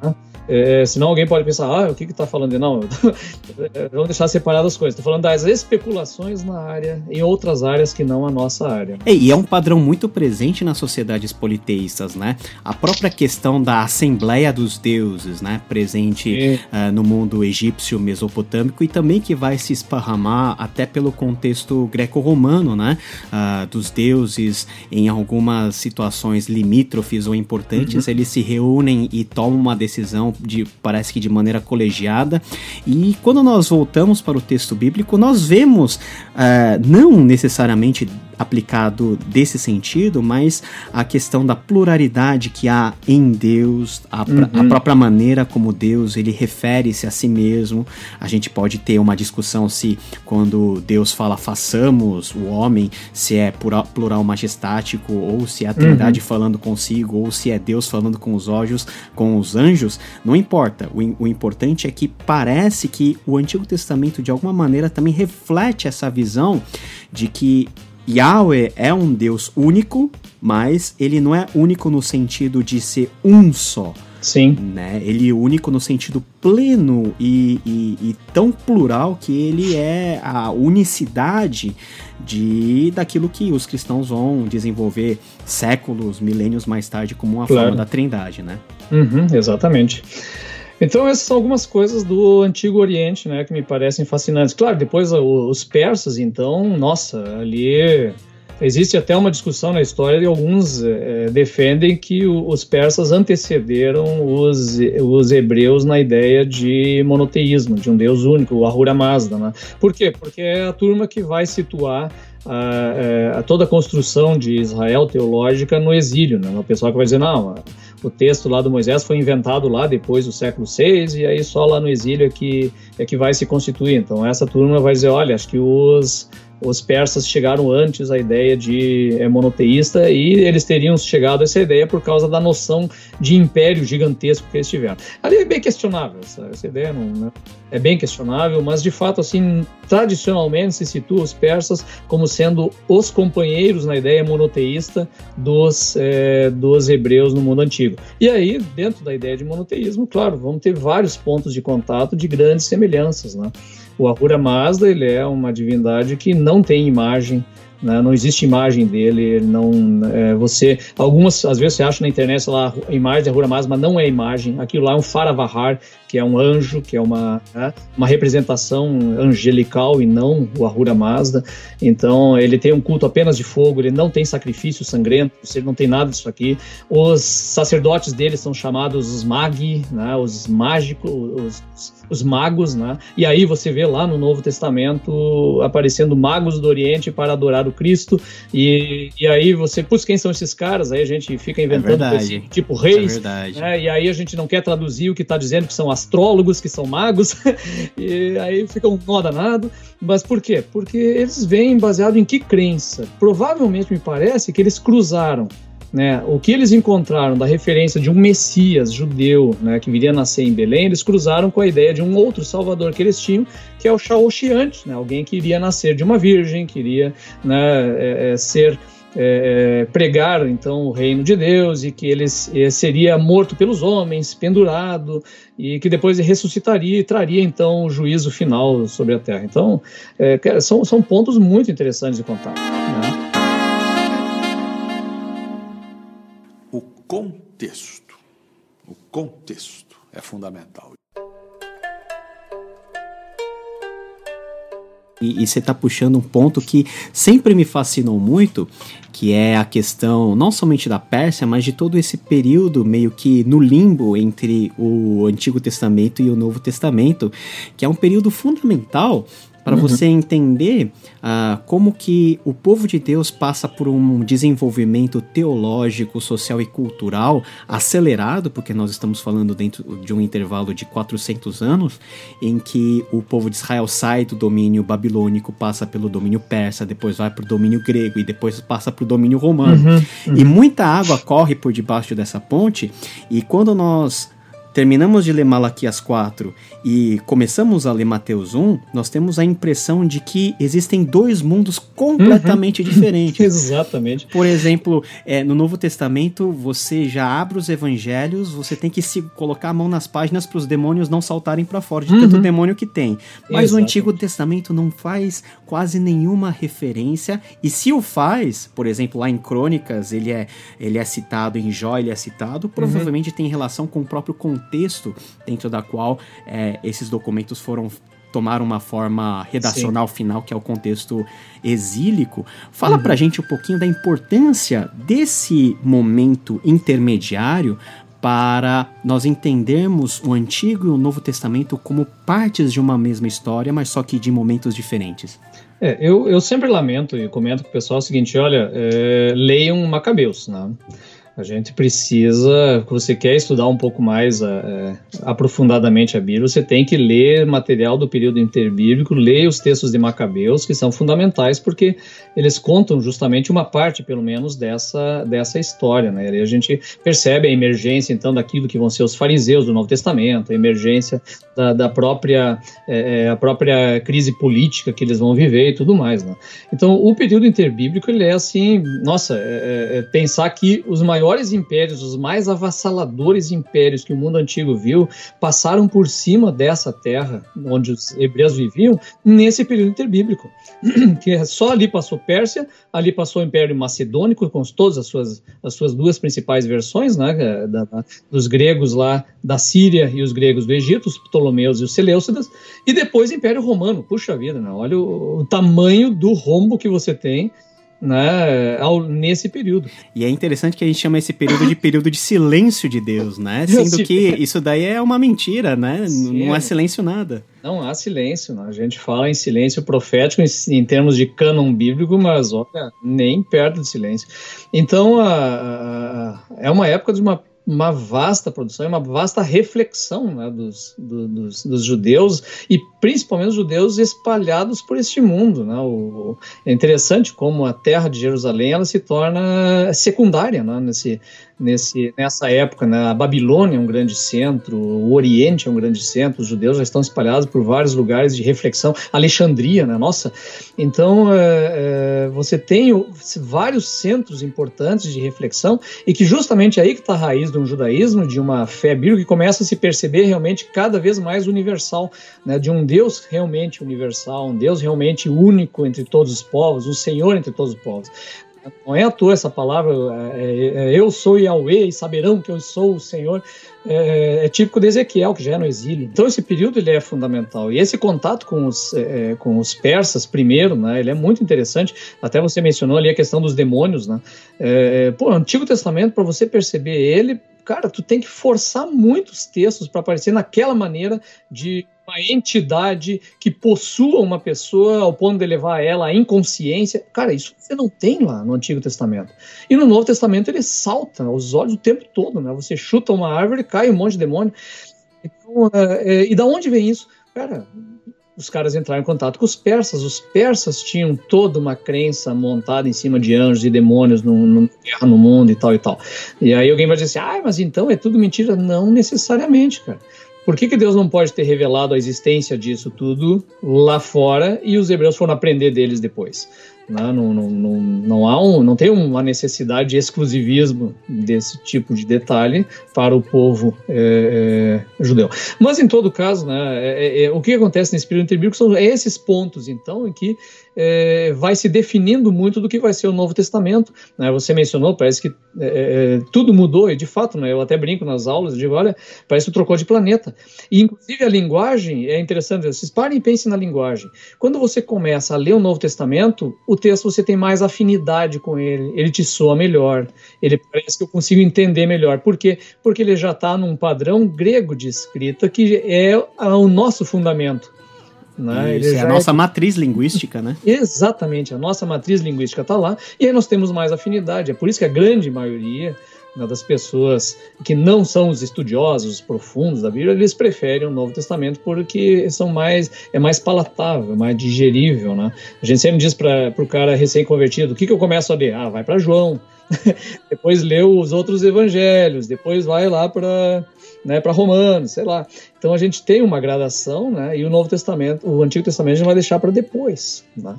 Tá? É, senão alguém pode pensar, ah, o que está falando? Não, [laughs] vamos deixar separadas as coisas. Estou falando das especulações na área, em outras áreas que não a nossa área. É, e é um padrão muito presente nas sociedades politeístas, né? A própria questão da Assembleia dos Deuses, né? Presente uh, no mundo egípcio mesopotâmico e também que vai se esparramar até pelo contexto greco-romano, né? Uh, dos deuses em algumas situações limítrofes ou importantes, uhum. eles se reúnem e tomam uma decisão de, parece que de maneira colegiada. E quando nós voltamos para o texto bíblico, nós vemos, uh, não necessariamente aplicado desse sentido, mas a questão da pluralidade que há em Deus, a, uhum. a própria maneira como Deus ele refere-se a si mesmo. A gente pode ter uma discussão se quando Deus fala façamos o homem, se é plural, plural majestático ou se é a Trindade uhum. falando consigo ou se é Deus falando com os olhos, com os anjos, não importa. O, o importante é que parece que o Antigo Testamento de alguma maneira também reflete essa visão de que Yahweh é um Deus único, mas ele não é único no sentido de ser um só. Sim. Né? Ele é único no sentido pleno e, e, e, tão plural que ele é a unicidade de daquilo que os cristãos vão desenvolver séculos, milênios mais tarde como uma claro. forma da trindade, né? Uhum, exatamente. Então essas são algumas coisas do Antigo Oriente, né, que me parecem fascinantes. Claro, depois os persas, então, nossa, ali existe até uma discussão na história e alguns é, defendem que os persas antecederam os, os hebreus na ideia de monoteísmo, de um Deus único, o Ahura Mazda, né? Por quê? Porque é a turma que vai situar a, a, toda a construção de Israel teológica no exílio, né? O pessoal que vai dizer, não, o texto lá do Moisés foi inventado lá depois do século VI e aí só lá no exílio é que, é que vai se constituir. Então essa turma vai dizer, olha, acho que os os persas chegaram antes à ideia de é, monoteísta e eles teriam chegado a essa ideia por causa da noção de império gigantesco que eles tiveram. Ali é bem questionável, essa, essa ideia não, né? é bem questionável, mas de fato, assim, tradicionalmente se situa os persas como sendo os companheiros na ideia monoteísta dos, é, dos hebreus no mundo antigo. E aí, dentro da ideia de monoteísmo, claro, vamos ter vários pontos de contato de grandes semelhanças, né? O Ahura Mazda ele é uma divindade que não tem imagem, né? não existe imagem dele, ele não é, você algumas às vezes você acha na internet lá imagem de Ahura Mazda, mas não é imagem, aquilo lá é um Faravahar, que é um anjo, que é uma né? uma representação angelical e não o Ahura Mazda. Então ele tem um culto apenas de fogo, ele não tem sacrifício sangrento, ele não tem nada disso aqui. Os sacerdotes dele são chamados os magi, né? os mágicos, os os magos, né? E aí você vê lá no Novo Testamento aparecendo magos do Oriente para adorar o Cristo. E, e aí você, putz, quem são esses caras? Aí a gente fica é inventando é tipo reis. É né? E aí a gente não quer traduzir o que está dizendo que são astrólogos, que são magos. [laughs] e aí fica um nó danado. Mas por quê? Porque eles vêm baseado em que crença? Provavelmente me parece que eles cruzaram né, o que eles encontraram da referência de um Messias judeu né, que viria nascer em Belém, eles cruzaram com a ideia de um outro Salvador que eles tinham, que é o Shaoshiante, né, alguém que iria nascer de uma virgem, que iria né, é, é, ser é, é pregar então o reino de Deus e que ele seria morto pelos homens, pendurado e que depois ressuscitaria e traria então o juízo final sobre a terra. Então é, são, são pontos muito interessantes de contar. Né? Contexto. O contexto é fundamental. E, e você está puxando um ponto que sempre me fascinou muito, que é a questão não somente da Pérsia, mas de todo esse período meio que no limbo entre o Antigo Testamento e o Novo Testamento, que é um período fundamental para uhum. você entender uh, como que o povo de Deus passa por um desenvolvimento teológico, social e cultural acelerado, porque nós estamos falando dentro de um intervalo de 400 anos, em que o povo de Israel sai do domínio babilônico, passa pelo domínio persa, depois vai para o domínio grego e depois passa para o domínio romano. Uhum, uhum. E muita água corre por debaixo dessa ponte, e quando nós terminamos de ler Malaquias 4 e começamos a ler Mateus 1, nós temos a impressão de que existem dois mundos completamente uhum. [laughs] diferentes. Exatamente. Por exemplo, é, no Novo Testamento, você já abre os evangelhos, você tem que se colocar a mão nas páginas para os demônios não saltarem para fora de uhum. tanto demônio que tem. Mas Exatamente. o Antigo Testamento não faz quase nenhuma referência, e se o faz, por exemplo, lá em Crônicas, ele é, ele é citado, em Jó ele é citado, provavelmente uhum. tem relação com o próprio contexto contexto dentro da qual é, esses documentos foram tomar uma forma redacional Sim. final, que é o contexto exílico. Fala uhum. pra gente um pouquinho da importância desse momento intermediário para nós entendermos o Antigo e o Novo Testamento como partes de uma mesma história, mas só que de momentos diferentes. É, eu, eu sempre lamento e comento com o pessoal o seguinte: olha, é, leiam Macabeus, né? A gente precisa, se você quer estudar um pouco mais é, aprofundadamente a Bíblia, você tem que ler material do período interbíblico, ler os textos de Macabeus, que são fundamentais porque eles contam justamente uma parte, pelo menos, dessa, dessa história. Né? E a gente percebe a emergência, então, daquilo que vão ser os fariseus do Novo Testamento, a emergência da, da própria, é, a própria crise política que eles vão viver e tudo mais. Né? Então, o período interbíblico, ele é assim, nossa, é, é pensar que os maiores maiores impérios, os mais avassaladores impérios que o mundo antigo viu, passaram por cima dessa terra onde os hebreus viviam nesse período interbíblico. [clears throat] que só ali passou Pérsia, ali passou o Império Macedônico, com todas as suas, as suas duas principais versões, né, é, da, da, dos gregos lá da Síria e os gregos do Egito, os Ptolomeus e os Seleucidas, e depois o Império Romano. Puxa vida, né? olha o, o tamanho do rombo que você tem né, ao, nesse período. E é interessante que a gente chama esse período de período de silêncio de Deus, né? [laughs] Sendo que isso daí é uma mentira, né? Sim. Não há silêncio nada. Não há silêncio, né? a gente fala em silêncio profético em, em, termos de cânon bíblico, mas olha, nem perto de silêncio. Então, a, a, é uma época de uma uma vasta produção, uma vasta reflexão né, dos, do, dos, dos, judeus e principalmente os judeus espalhados por este mundo. Né? O, é interessante como a terra de Jerusalém ela se torna secundária né, nesse, nesse, nessa época. Né? A Babilônia é um grande centro, o Oriente é um grande centro, os judeus já estão espalhados por vários lugares de reflexão. Alexandria, né? nossa. Então, é, é, você tem vários centros importantes de reflexão e que justamente é aí que está a raiz de um judaísmo, de uma fé bíblica que começa a se perceber realmente cada vez mais universal, né? de um Deus realmente universal, um Deus realmente único entre todos os povos, um Senhor entre todos os povos. Não é à toa essa palavra, é, é, é, eu sou Yahweh e saberão que eu sou o Senhor, é, é, típico de Ezequiel, que já é no exílio. Então esse período ele é fundamental. E esse contato com os, é, é, com os persas primeiro, né, ele é muito interessante. Até você mencionou ali a questão dos demônios. Né? Pô, Antigo Testamento, para você perceber ele, cara, tu tem que forçar muitos textos para aparecer naquela maneira de uma entidade que possua uma pessoa ao ponto de levar ela à inconsciência. Cara, isso você não tem lá no Antigo Testamento. E no Novo Testamento ele salta aos olhos o tempo todo, né? Você chuta uma árvore, cai um monte de demônio. Então, é, é, e da onde vem isso? Cara, os caras entraram em contato com os persas. Os persas tinham toda uma crença montada em cima de anjos e demônios no, no no mundo e tal e tal. E aí alguém vai dizer assim, ah, mas então é tudo mentira. Não necessariamente, cara. Por que, que Deus não pode ter revelado a existência disso tudo lá fora e os hebreus foram aprender deles depois? Né? Não, não, não, não, há um, não tem uma necessidade de exclusivismo desse tipo de detalhe para o povo é, é, judeu. Mas, em todo caso, né, é, é, é o que acontece nesse período interbíblico são esses pontos, então, em que é, vai se definindo muito do que vai ser o Novo Testamento. Né? Você mencionou, parece que é, tudo mudou, e de fato, né, eu até brinco nas aulas, digo, olha, parece que trocou de planeta. E, inclusive, a linguagem é interessante, vocês parem e pensem na linguagem. Quando você começa a ler o Novo Testamento, o texto você tem mais afinidade com ele, ele te soa melhor, ele parece que eu consigo entender melhor. Por quê? Porque ele já está num padrão grego de escrita que é o nosso fundamento. Né? Isso, é a nossa é... matriz linguística, né? [laughs] Exatamente, a nossa matriz linguística está lá e aí nós temos mais afinidade. É por isso que a grande maioria né, das pessoas que não são os estudiosos profundos da Bíblia, eles preferem o Novo Testamento porque são mais é mais palatável, mais digerível, né? A gente sempre diz para o cara recém-convertido, o que, que eu começo a ler? Ah, vai para João, [laughs] depois lê os outros evangelhos, depois vai lá para né, para Romanos, sei lá. Então a gente tem uma gradação, né, e o Novo Testamento, o Antigo Testamento a gente vai deixar para depois. Né?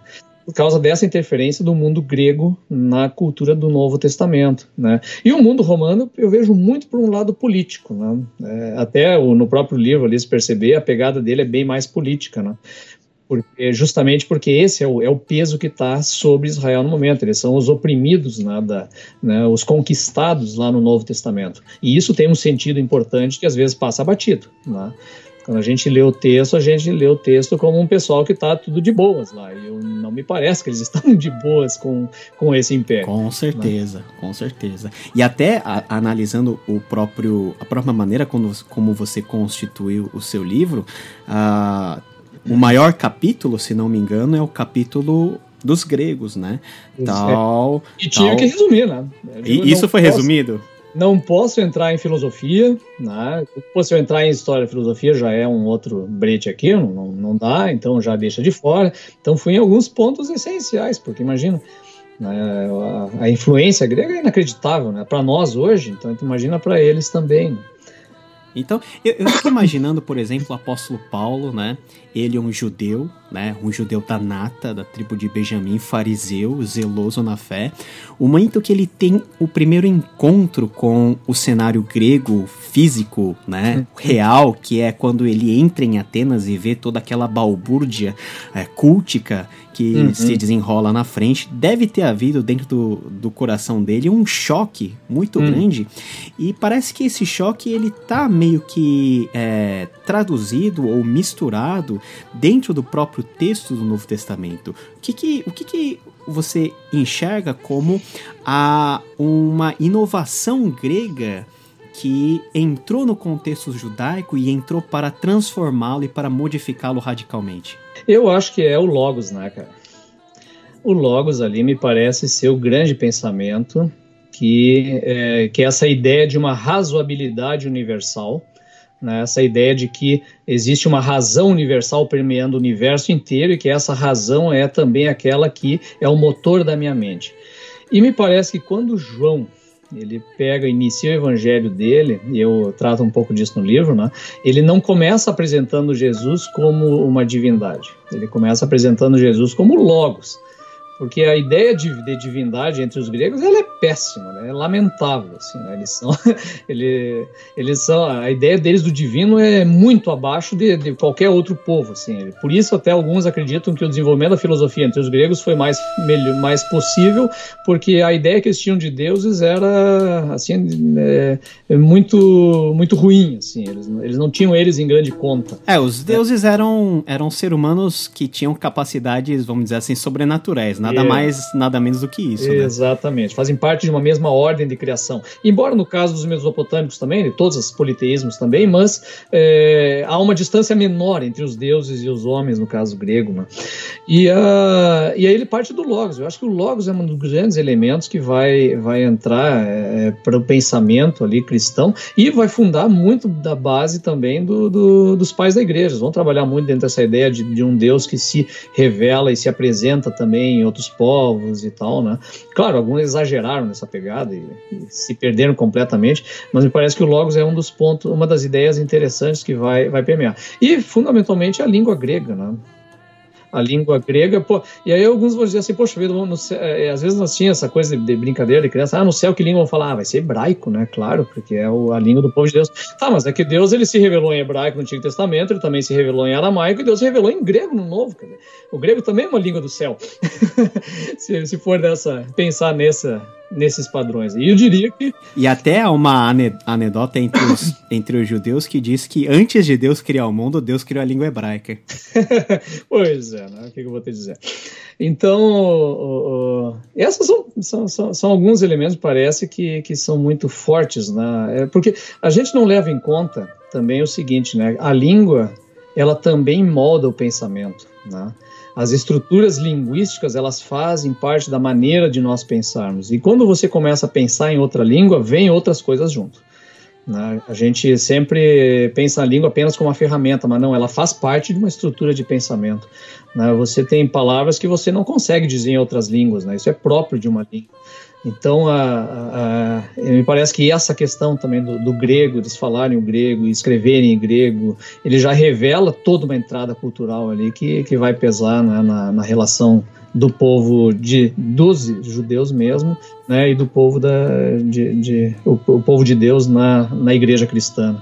por causa dessa interferência do mundo grego na cultura do Novo Testamento. Né? E o mundo romano eu vejo muito por um lado político. Né? É, até o, no próprio livro ali se perceber, a pegada dele é bem mais política. Né? Porque, justamente porque esse é o, é o peso que está sobre Israel no momento. Eles são os oprimidos, né, da, né, os conquistados lá no Novo Testamento. E isso tem um sentido importante que às vezes passa batido. Né? Quando a gente lê o texto, a gente lê o texto como um pessoal que está tudo de boas lá. E eu, não me parece que eles [laughs] estão de boas com, com esse império. Com certeza, né? com certeza. E até a, analisando o próprio, a própria maneira como, como você constituiu o seu livro, uh, o maior capítulo, se não me engano, é o capítulo dos gregos, né? Tal, e tinha tal... que resumir, né? E isso foi posso... resumido? não posso entrar em filosofia, né? Se eu entrar em história e filosofia já é um outro brete aqui, não, não dá, então já deixa de fora. Então fui em alguns pontos essenciais, porque imagina, né, a, a, influência grega é inacreditável, né? Para nós hoje, então imagina para eles também. Né? Então, eu, eu fico imaginando, por exemplo, o apóstolo Paulo, né? Ele é um judeu, né? Um judeu da nata, da tribo de Benjamim, fariseu, zeloso na fé. O momento que ele tem o primeiro encontro com o cenário grego, físico, né? Real, que é quando ele entra em Atenas e vê toda aquela balbúrdia é, cultica que uhum. se desenrola na frente, deve ter havido dentro do, do coração dele um choque muito uhum. grande. E parece que esse choque ele tá meio que é, traduzido ou misturado dentro do próprio texto do Novo Testamento. O que, que, o que, que você enxerga como a, uma inovação grega que entrou no contexto judaico e entrou para transformá-lo e para modificá-lo radicalmente? Eu acho que é o Logos, né, cara? O Logos ali me parece ser o grande pensamento que é, que é essa ideia de uma razoabilidade universal, né, essa ideia de que existe uma razão universal permeando o universo inteiro e que essa razão é também aquela que é o motor da minha mente. E me parece que quando João ele pega, inicia o evangelho dele, e eu trato um pouco disso no livro, né? Ele não começa apresentando Jesus como uma divindade. Ele começa apresentando Jesus como Logos. Porque a ideia de, de, divindade entre os gregos ela é péssima, né? é lamentável. Assim, né? eles são, [laughs] ele, eles são, a ideia deles do divino é muito abaixo de, de, qualquer outro povo. Assim. Por isso até alguns acreditam que o desenvolvimento da filosofia entre os gregos foi mais, melhor, mais possível, porque a ideia que eles tinham de deuses era assim é, é muito muito ruim. Assim. Eles, eles não tinham eles em grande conta. É, os deuses eram eram ser humanos que tinham capacidades, vamos dizer assim, sobrenaturais. Né? Nada é. mais, nada menos do que isso. Né? Exatamente. Né? Fazem parte de uma mesma ordem de criação. Embora no caso dos mesopotâmicos também, de todos os politeísmos também, mas é, há uma distância menor entre os deuses e os homens, no caso grego. Né? E, uh, e aí ele parte do Logos. Eu acho que o Logos é um dos grandes elementos que vai, vai entrar é, para o pensamento ali cristão e vai fundar muito da base também do, do, dos pais da igreja. Vão trabalhar muito dentro dessa ideia de, de um Deus que se revela e se apresenta também em outros povos e tal, né? Claro, alguns exageraram nessa pegada e, e, se perderam completamente, mas me parece que o Logos é um dos pontos, uma das ideias interessantes que vai, vai permear. E, fundamentalmente, a língua grega, né? A língua grega. Pô, e aí alguns vão dizer assim, poxa vida, no, é, às vezes nós tínhamos essa coisa de, de, brincadeira de criança, ah, no céu que língua vão falar? Ah, vai ser hebraico, né? Claro, porque é o, a língua do povo de Deus. Tá, mas é que Deus ele se revelou em hebraico no Antigo Testamento, ele também se revelou em aramaico e Deus se revelou em grego no Novo. Dizer, o grego também é uma língua do céu. [laughs] se, se for dessa, pensar nessa, nesses padrões. E eu diria que. E até há uma anedota entre os, [laughs] entre os judeus que diz que antes de Deus criar o mundo, Deus criou a língua hebraica. [laughs] pois é, né? o que eu vou te dizer? Então, uh, uh, esses são, são, são, são, alguns elementos, parece, que, que são muito fortes, né? É porque a gente não leva em conta também o seguinte, né? A língua, ela também molda o pensamento, né? As estruturas linguísticas, elas fazem parte da maneira de nós pensarmos. E quando você começa a pensar em outra língua, vem outras coisas junto. Né? A gente sempre pensa a língua apenas como uma ferramenta, mas não, ela faz parte de uma estrutura de pensamento. Né? Você tem palavras que você não consegue dizer em outras línguas, né? isso é próprio de uma língua. Então, a, a, me parece que essa questão também do, do, grego, eles falarem o grego escreverem em grego, ele já revela toda uma entrada cultural ali que, que vai pesar né, na, na, relação do povo de dos judeus mesmo, né, e do povo da de, de o, o, povo de Deus na, na igreja cristã.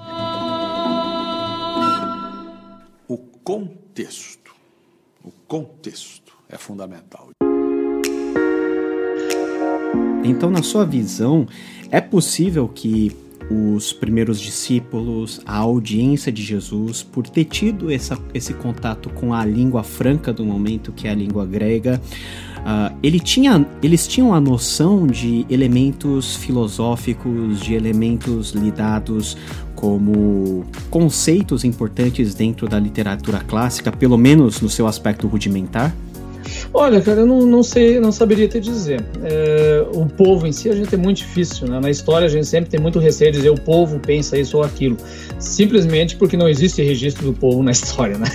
O contexto, o contexto é fundamental. Então, na sua visão, é possível que os primeiros discípulos, a audiência de Jesus, por ter tido essa, esse contato com a língua franca do momento, que é a língua grega, uh, ele tinha, eles tinham a noção de elementos filosóficos, de elementos lidados como conceitos importantes dentro da literatura clássica, pelo menos no seu aspecto rudimentar? Olha, cara, eu não, não sei, não saberia te dizer. É, o povo em si a gente é muito difícil, né? Na história a gente sempre tem muito receio de dizer o povo pensa isso ou aquilo, simplesmente porque não existe registro do povo [laughs] na história, né?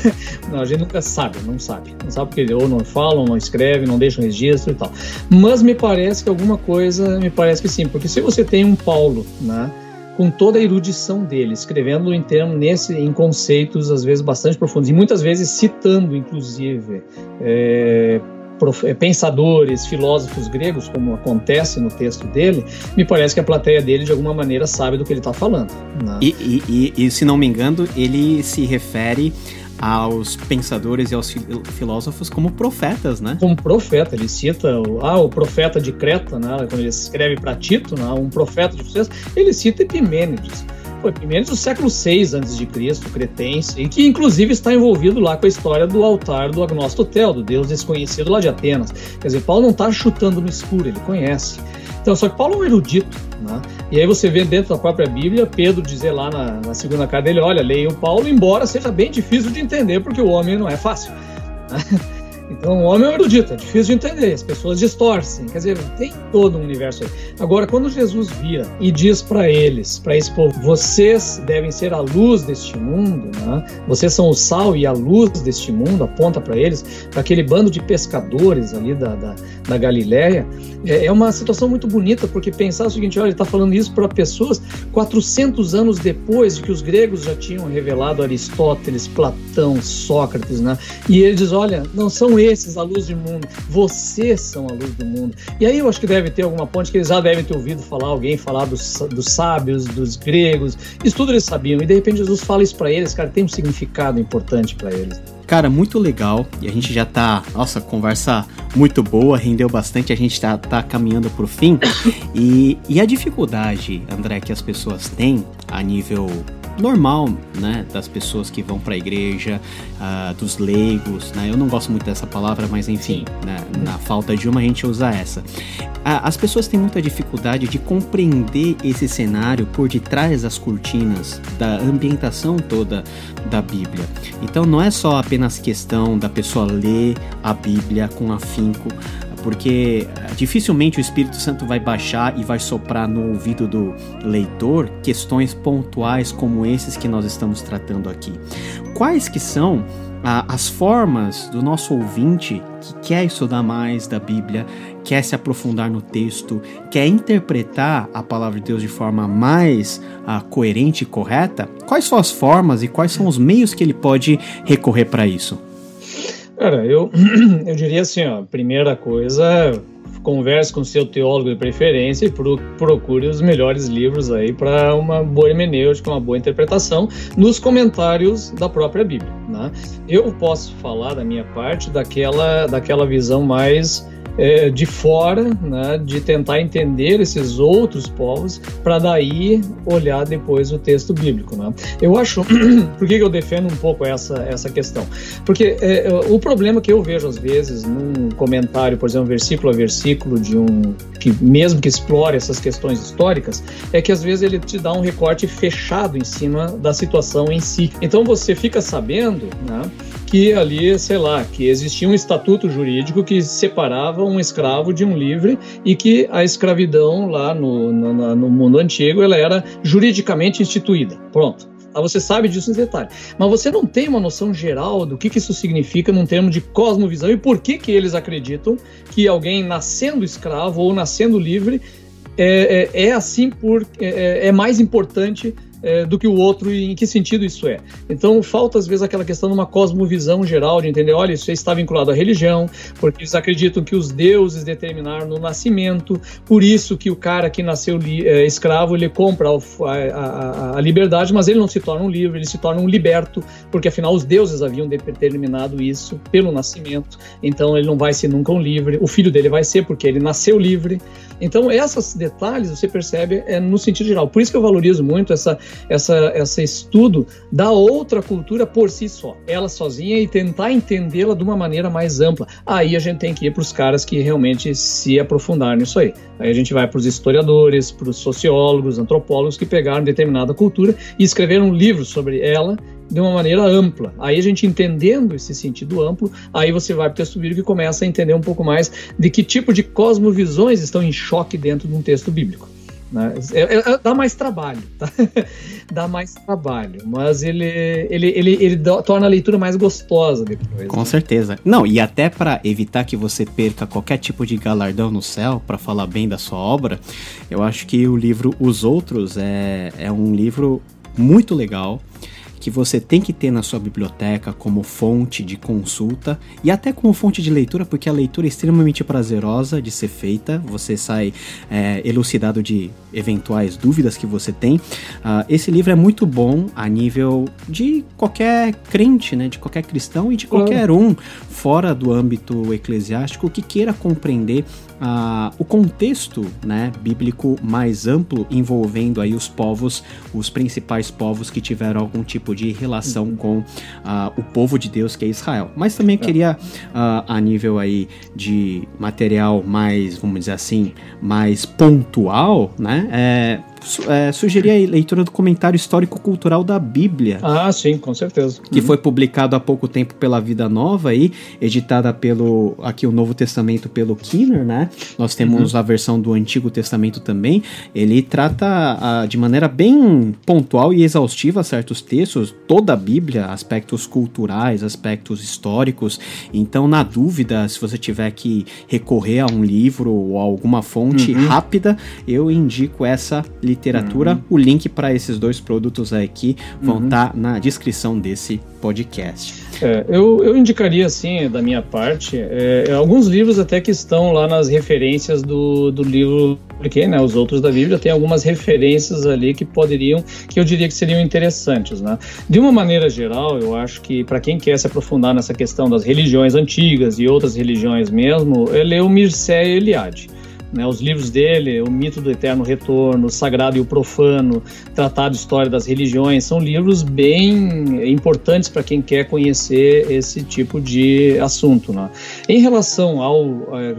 Não, a gente nunca sabe, não sabe, não sabe porque ou não falam, não escrevem, não deixam registro e tal. Mas me parece que alguma coisa, me parece que sim, porque se você tem um Paulo, né? Com toda a erudição dele, escrevendo em termos nesse em conceitos às vezes bastante profundos e muitas vezes citando inclusive é, é, pensadores, filósofos gregos, como acontece no texto dele, me parece que a plateia dele de alguma maneira sabe do que ele está falando. Né? E, e, e, e, se não me engano, ele se refere aos pensadores e aos filósofos como profetas, né? Como profeta, ele cita o, ah, o profeta de Creta, né? quando ele escreve para Tito, né? um profeta de sucesso, ele cita Epimênides. Pô, Epimênides do século VI a.C., cretense, e que inclusive está envolvido lá com a história do altar do Agnostotel, do deus desconhecido lá de Atenas. Quer dizer, Paulo não está chutando no escuro, ele conhece. Então, só que Paulo é um erudito, né? E aí você vê dentro da própria Bíblia Pedro dizer lá na, na segunda carta dele, olha, leia o Paulo, embora seja bem difícil de entender, porque o homem não é fácil. [laughs] Né? Então, o homem é um erudito, é difícil de entender, as pessoas distorcem, quer dizer, tem todo um universo aí. Agora, quando Jesus vira e diz para eles, para esse povo, vocês devem ser a luz deste mundo, né? vocês são o sal e a luz deste mundo, aponta para eles, para aquele bando de pescadores ali da, da, da Galileia, é, é, uma situação muito bonita, porque pensar o seguinte, olha, ele está falando isso para pessoas 400 anos depois de que os gregos já tinham revelado Aristóteles, Platão, Sócrates, né? E ele diz, olha, não são esses a luz do mundo, vocês são a luz do mundo. E aí eu acho que deve ter alguma ponte que eles já devem ter ouvido falar, alguém falar dos, dos sábios, dos gregos, isso tudo eles sabiam. E de repente Jesus fala isso para eles, cara, tem um significado importante para eles. Cara, muito legal. E a gente já tá. Nossa, conversa muito boa, rendeu bastante. A gente tá, tá caminhando pro fim. [coughs] E, e a dificuldade, André, que as pessoas têm a nível normal, né, das pessoas que vão para a igreja, uh, dos leigos, né? Eu não gosto muito dessa palavra, mas enfim, né, na falta de uma a gente usa essa. Uh, as pessoas têm muita dificuldade de compreender esse cenário por detrás das cortinas, da ambientação toda da Bíblia. Então não é só apenas questão da pessoa ler a Bíblia com afinco, porque eh, dificilmente o Espírito Santo vai baixar e vai soprar no ouvido do leitor questões pontuais como esses que nós estamos tratando aqui. Quais que são as formas do nosso ouvinte que quer estudar mais da Bíblia, quer se aprofundar no texto, quer interpretar a palavra de Deus de forma mais ah, coerente e correta? Quais são as formas e quais são os meios que ele pode recorrer para isso? Cara, eu, [clears throat] eu diria assim, ó, primeira coisa, converse com seu teólogo de preferência e procure os melhores livros aí para uma boa hermenêutica, uma boa interpretação nos comentários da própria Bíblia. Né? Eu posso falar da minha parte daquela, daquela visão mais é, de fora, né, de tentar entender esses outros povos, para daí olhar depois o texto bíblico. Né? Eu acho, [clears throat] por que eu defendo um pouco essa, essa questão? Porque é, é, o problema que eu vejo às vezes num comentário, por exemplo, versículo a versículo de um que mesmo que explore essas questões históricas, é que às vezes ele te dá um recorte fechado em cima da situação em si. Então você fica sabendo, né? Que ali, sei lá, que existia um estatuto jurídico que separava um escravo de um livre e que a escravidão lá no, no, no mundo antigo ela era juridicamente instituída. Pronto. Ah, você sabe disso em detalhe. Mas você não tem uma noção geral do que, isso significa num termo de cosmovisão e por que, que eles acreditam que alguém nascendo escravo ou nascendo livre é, é, é assim por é, é, é mais importante é, do que o outro e em que sentido isso é. Então falta às vezes aquela questão de uma cosmovisão geral de entender, olha, isso está vinculado à religião, porque eles acreditam que os deuses determinaram no nascimento, por isso que o cara que nasceu é, escravo ele compra a, a, a, liberdade, mas ele não se torna um livre, ele se torna um liberto, porque afinal os deuses haviam determinado isso pelo nascimento, então ele não vai ser nunca um livre, o filho dele vai ser porque ele nasceu livre. Então esses detalhes você percebe é, no sentido geral. Por isso que eu valorizo muito essa essa, esse estudo da outra cultura por si só, ela sozinha, e tentar entendê-la de uma maneira mais ampla. Aí a gente tem que ir para os caras que realmente se aprofundar nisso aí. Aí a gente vai para os historiadores, para os sociólogos, antropólogos que pegaram determinada cultura e escreveram um livro sobre ela de uma maneira ampla. Aí a gente entendendo esse sentido amplo, aí você vai para o texto bíblico e começa a entender um pouco mais de que tipo de cosmovisões estão em choque dentro de um texto bíblico. Né? É, é, é, dá mais trabalho, tá? [laughs] dá mais trabalho, mas ele, ele, ele, ele torna a leitura mais gostosa depois. Com né? certeza. Não, e até para evitar que você perca qualquer tipo de galardão no céu, para falar bem da sua obra, eu acho que o livro Os Outros é, é um livro muito legal que você tem que ter na sua biblioteca como fonte de consulta e até como fonte de leitura, porque a leitura é extremamente prazerosa de ser feita, você sai é, elucidado de eventuais dúvidas que você tem. Uh, esse livro é muito bom a nível de qualquer crente, né, de qualquer cristão e de qualquer um fora do âmbito eclesiástico que queira compreender uh, o contexto né, bíblico mais amplo envolvendo aí os povos, os principais povos que tiveram algum tipo de relação uhum. com uh, o povo de Deus que é Israel. Mas também é. queria uh, a nível aí de material mais, vamos dizer assim, mais pontual, né, é, é, sugerir a leitura do comentário histórico-cultural da Bíblia. Ah, sim, com certeza. Que uhum. foi publicado há pouco tempo pela Vida Nova aí, editada pelo aqui o Novo Testamento pelo Kinner, né? Nós temos uhum. a versão do Antigo Testamento também. Ele trata a, de maneira bem pontual e exaustiva certos textos, toda a Bíblia, aspectos culturais, aspectos históricos. Então, na dúvida, se você tiver que recorrer a um livro ou a alguma fonte uhum. rápida, eu indico essa literatura. Uhum. O link para esses dois produtos aqui vão estar uhum. tá na descrição desse podcast. É, eu, eu indicaria, assim, da minha parte, é, é, alguns livros até que estão lá nas referências do, do livro, porque né, os outros da Bíblia têm algumas referências ali que poderiam, que eu diria que seriam interessantes. Né? De uma maneira geral, eu acho que para quem quer se aprofundar nessa questão das religiões antigas e outras religiões mesmo, é ler o Mircea Eliade. Né, os livros dele, O Mito do Eterno Retorno, O Sagrado e o Profano, Tratado de História das Religiões, são livros bem importantes para quem quer conhecer esse tipo de assunto. Né? Em relação ao. É,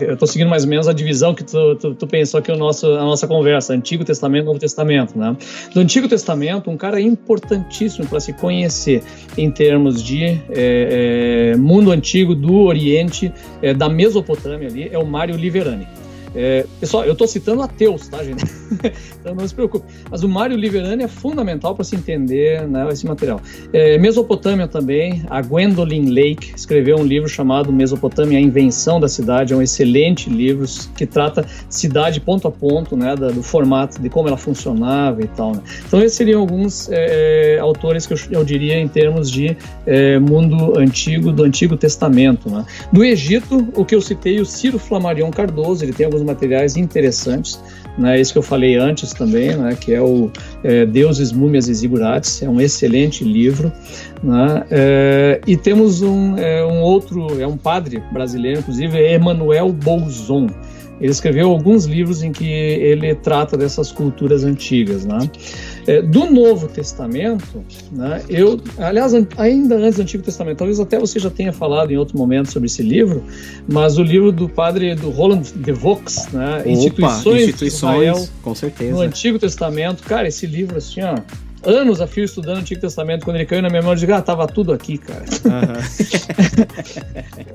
eu estou seguindo mais ou menos a divisão que tu, tu, tu pensou aqui no nosso, a nossa conversa: Antigo Testamento e Novo Testamento. Né? Do Antigo Testamento, um cara importantíssimo para se conhecer em termos de é, é, mundo antigo do Oriente, é, da Mesopotâmia ali, é o Mário Liverani. É, pessoal, eu estou citando ateus, tá, gente? [laughs] então não se preocupe. Mas o Mário Liverani é fundamental para se entender né, esse material. É, Mesopotâmia também, a Gwendolyn Lake escreveu um livro chamado Mesopotâmia, a Invenção da Cidade. É um excelente livro que trata cidade ponto a ponto, né, do formato, de como ela funcionava e tal. Né? Então esses seriam alguns é, é autores que eu, eu, diria em termos de é, mundo antigo, do Antigo Testamento. Né? Do Egito, o que eu citei, o Ciro Flamarion Cardoso, ele tem alguns materiais interessantes, né, esse que eu falei antes também, né, que é o é, Deuses, Múmias e Zigurates, é um excelente livro, né, é, e temos um, é, um outro, é um padre brasileiro, inclusive, é Emanuel Bolzon, ele escreveu alguns livros em que ele trata dessas culturas antigas, né? É, do Novo Testamento, né, eu, aliás, ainda antes do Antigo Testamento, talvez até você já tenha falado em outro momento sobre esse livro, mas o livro do padre do Roland de Vaux, né, Opa, Instituições, Instituições Israel, com certeza. no Antigo Testamento, cara, esse livro assim, ó, anos a fio estudando o Antigo Testamento, quando ele caiu na memória, eu digo, ah, tava tudo aqui, cara. Uhum.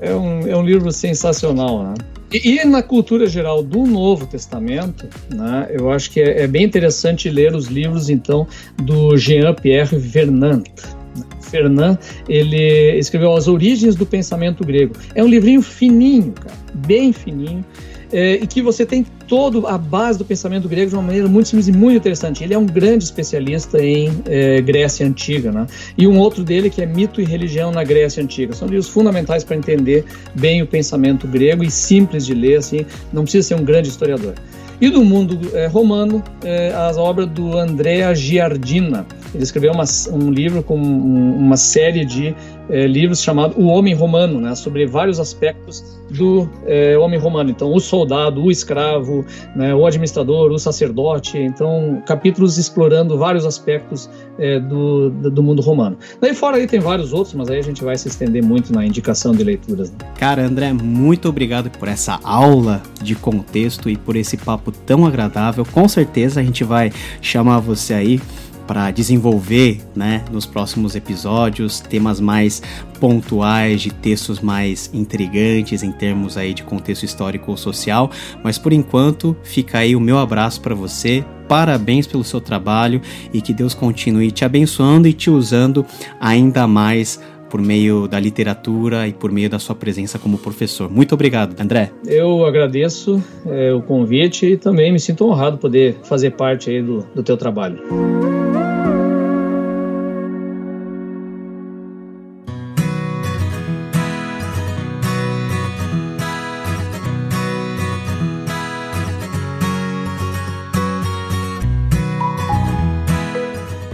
[laughs] é, um, é um livro sensacional, né? E, e, na cultura geral do Novo Testamento, né, eu acho que é, é bem interessante ler os livros, então, do Jean-Pierre Vernant. Fernand, ele escreveu As Origens do Pensamento Grego. É um livrinho fininho, cara, bem fininho, é, e que você tem toda a base do pensamento grego de uma maneira muito simples e muito interessante. Ele é um grande especialista em é, Grécia Antiga, né? E um outro dele que é Mito e Religião na Grécia Antiga. São livros fundamentais para entender bem o pensamento grego e simples de ler, assim, não precisa ser um grande historiador. E do mundo é, romano, é, as obras do Andrea Giardina. Ele escreveu uma, um livro com uma série de é, livros chamado O Homem Romano, né, sobre vários aspectos do é, homem romano. Então, o soldado, o escravo, né, o administrador, o sacerdote. Então, capítulos explorando vários aspectos é, do, do mundo romano. Daí fora aí tem vários outros, mas aí a gente vai se estender muito na indicação de leituras. Né? Cara, André, muito obrigado por essa aula de contexto e por esse papo tão agradável. Com certeza a gente vai chamar você aí para desenvolver, né, nos próximos episódios, temas mais pontuais, de textos mais intrigantes em termos aí de contexto histórico ou social, mas por enquanto fica aí o meu abraço para você. Parabéns pelo seu trabalho e que Deus continue te abençoando e te usando ainda mais por meio da literatura e por meio da sua presença como professor. Muito obrigado, André. Eu agradeço é, o convite e também me sinto honrado poder fazer parte aí do, do teu trabalho.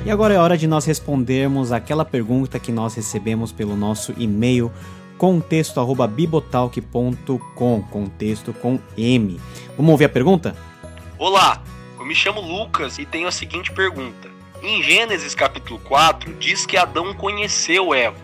E agora é hora de nós respondermos aquela pergunta que nós recebemos pelo nosso e-mail contexto@bibotalk.com, contexto com M. Vamos ouvir a pergunta? Olá, eu me chamo Lucas e tenho a seguinte pergunta. Em Gênesis capítulo 4 diz que Adão conheceu Eva.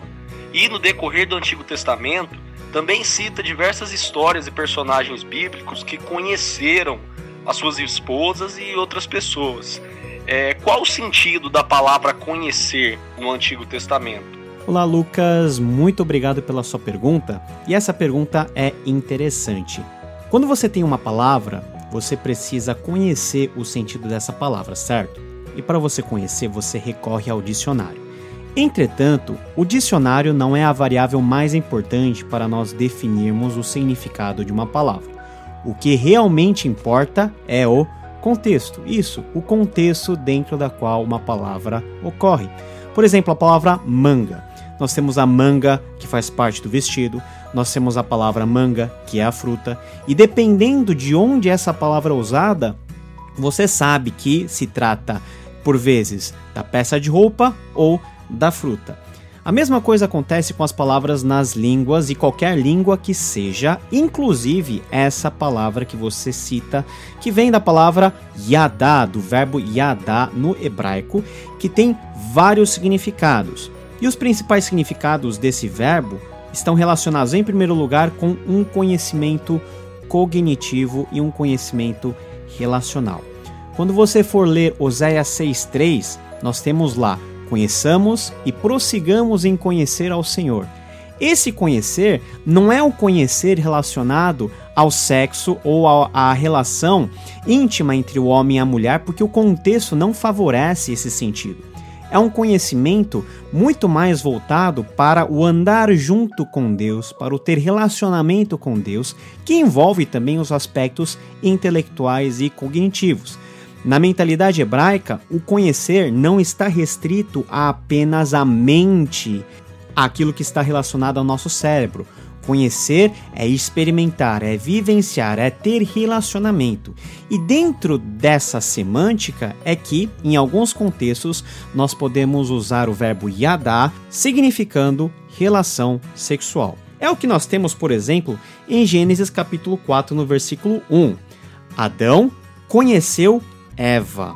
E no decorrer do Antigo Testamento também cita diversas histórias e personagens bíblicos que conheceram as suas esposas e outras pessoas. É, qual o sentido da palavra conhecer no Antigo Testamento? Olá, Lucas, muito obrigado pela sua pergunta. E essa pergunta é interessante. Quando você tem uma palavra, você precisa conhecer o sentido dessa palavra, certo? E para você conhecer, você recorre ao dicionário. Entretanto, o dicionário não é a variável mais importante para nós definirmos o significado de uma palavra. O que realmente importa é o contexto. Isso, o contexto dentro da qual uma palavra ocorre. Por exemplo, a palavra manga. Nós temos a manga, que faz parte do vestido, nós temos a palavra manga, que é a fruta, e dependendo de onde essa palavra é usada, você sabe que se trata, por vezes, da peça de roupa ou da fruta. A mesma coisa acontece com as palavras nas línguas e qualquer língua que seja, inclusive essa palavra que você cita, que vem da palavra yadá, do verbo yadá no hebraico, que tem vários significados. E os principais significados desse verbo estão relacionados, em primeiro lugar, com um conhecimento cognitivo e um conhecimento relacional. Quando você for ler Oséias 6,3, nós temos lá conheçamos e prossigamos em conhecer ao Senhor. Esse conhecer não é o conhecer relacionado ao sexo ou à relação íntima entre o homem e a mulher, porque o contexto não favorece esse sentido. É um conhecimento muito mais voltado para o andar junto com Deus, para o ter relacionamento com Deus, que envolve também os aspectos intelectuais e cognitivos. Na mentalidade hebraica, o conhecer não está restrito a apenas a mente, aquilo que está relacionado ao nosso cérebro. Conhecer é experimentar, é vivenciar, é ter relacionamento. E dentro dessa semântica é que, em alguns contextos, nós podemos usar o verbo yadá, significando relação sexual. É o que nós temos, por exemplo, em Gênesis capítulo 4, no versículo 1. Adão conheceu Eva.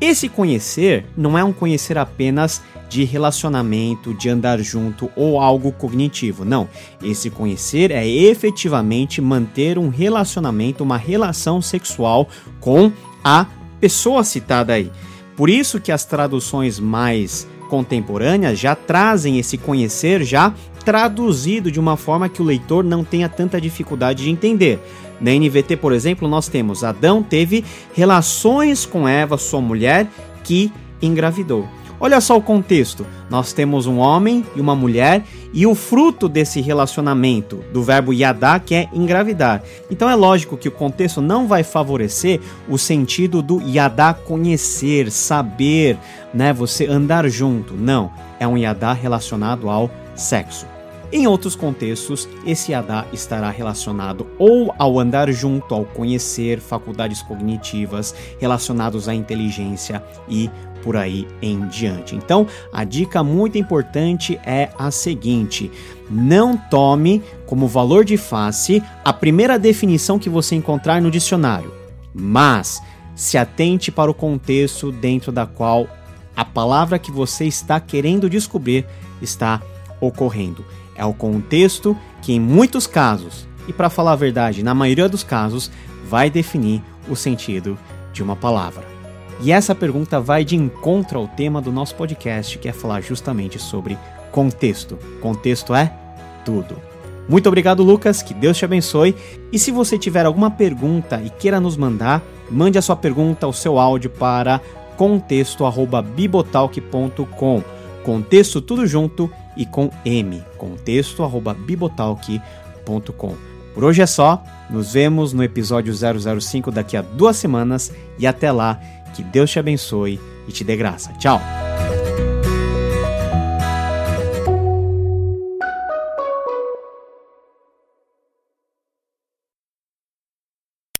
Esse conhecer não é um conhecer apenas de relacionamento, de andar junto ou algo cognitivo. Não. Esse conhecer é efetivamente manter um relacionamento, uma relação sexual com a pessoa citada aí. Por isso que as traduções mais contemporâneas já trazem esse conhecer já traduzido de uma forma que o leitor não tenha tanta dificuldade de entender. Na NVT, por exemplo, nós temos Adão teve relações com Eva, sua mulher, que engravidou. Olha só o contexto. Nós temos um homem e uma mulher e o fruto desse relacionamento do verbo yadá que é engravidar. Então é lógico que o contexto não vai favorecer o sentido do yadá conhecer, saber, né, você andar junto. Não, é um yadá relacionado ao sexo. Em outros contextos, esse Yadá estará relacionado ou ao andar junto, ao conhecer, faculdades cognitivas relacionados à inteligência e por aí em diante. Então, a dica muito importante é a seguinte: não tome como valor de face a primeira definição que você encontrar no dicionário, mas se atente para o contexto dentro da qual a palavra que você está querendo descobrir está ocorrendo. É o contexto que, em muitos casos, e para falar a verdade, na maioria dos casos, vai definir o sentido de uma palavra. E essa pergunta vai de encontro ao tema do nosso podcast, que é falar justamente sobre contexto. Contexto é tudo. Muito obrigado, Lucas, que Deus te abençoe. E se você tiver alguma pergunta e queira nos mandar, mande a sua pergunta, o seu áudio para contexto@bibotalk.com. Contexto tudo junto e com M, contexto@bibotalk.com. Por hoje é só, nos vemos no episódio 005 daqui a duas semanas e até lá, que Deus te abençoe e te dê graça. Tchau!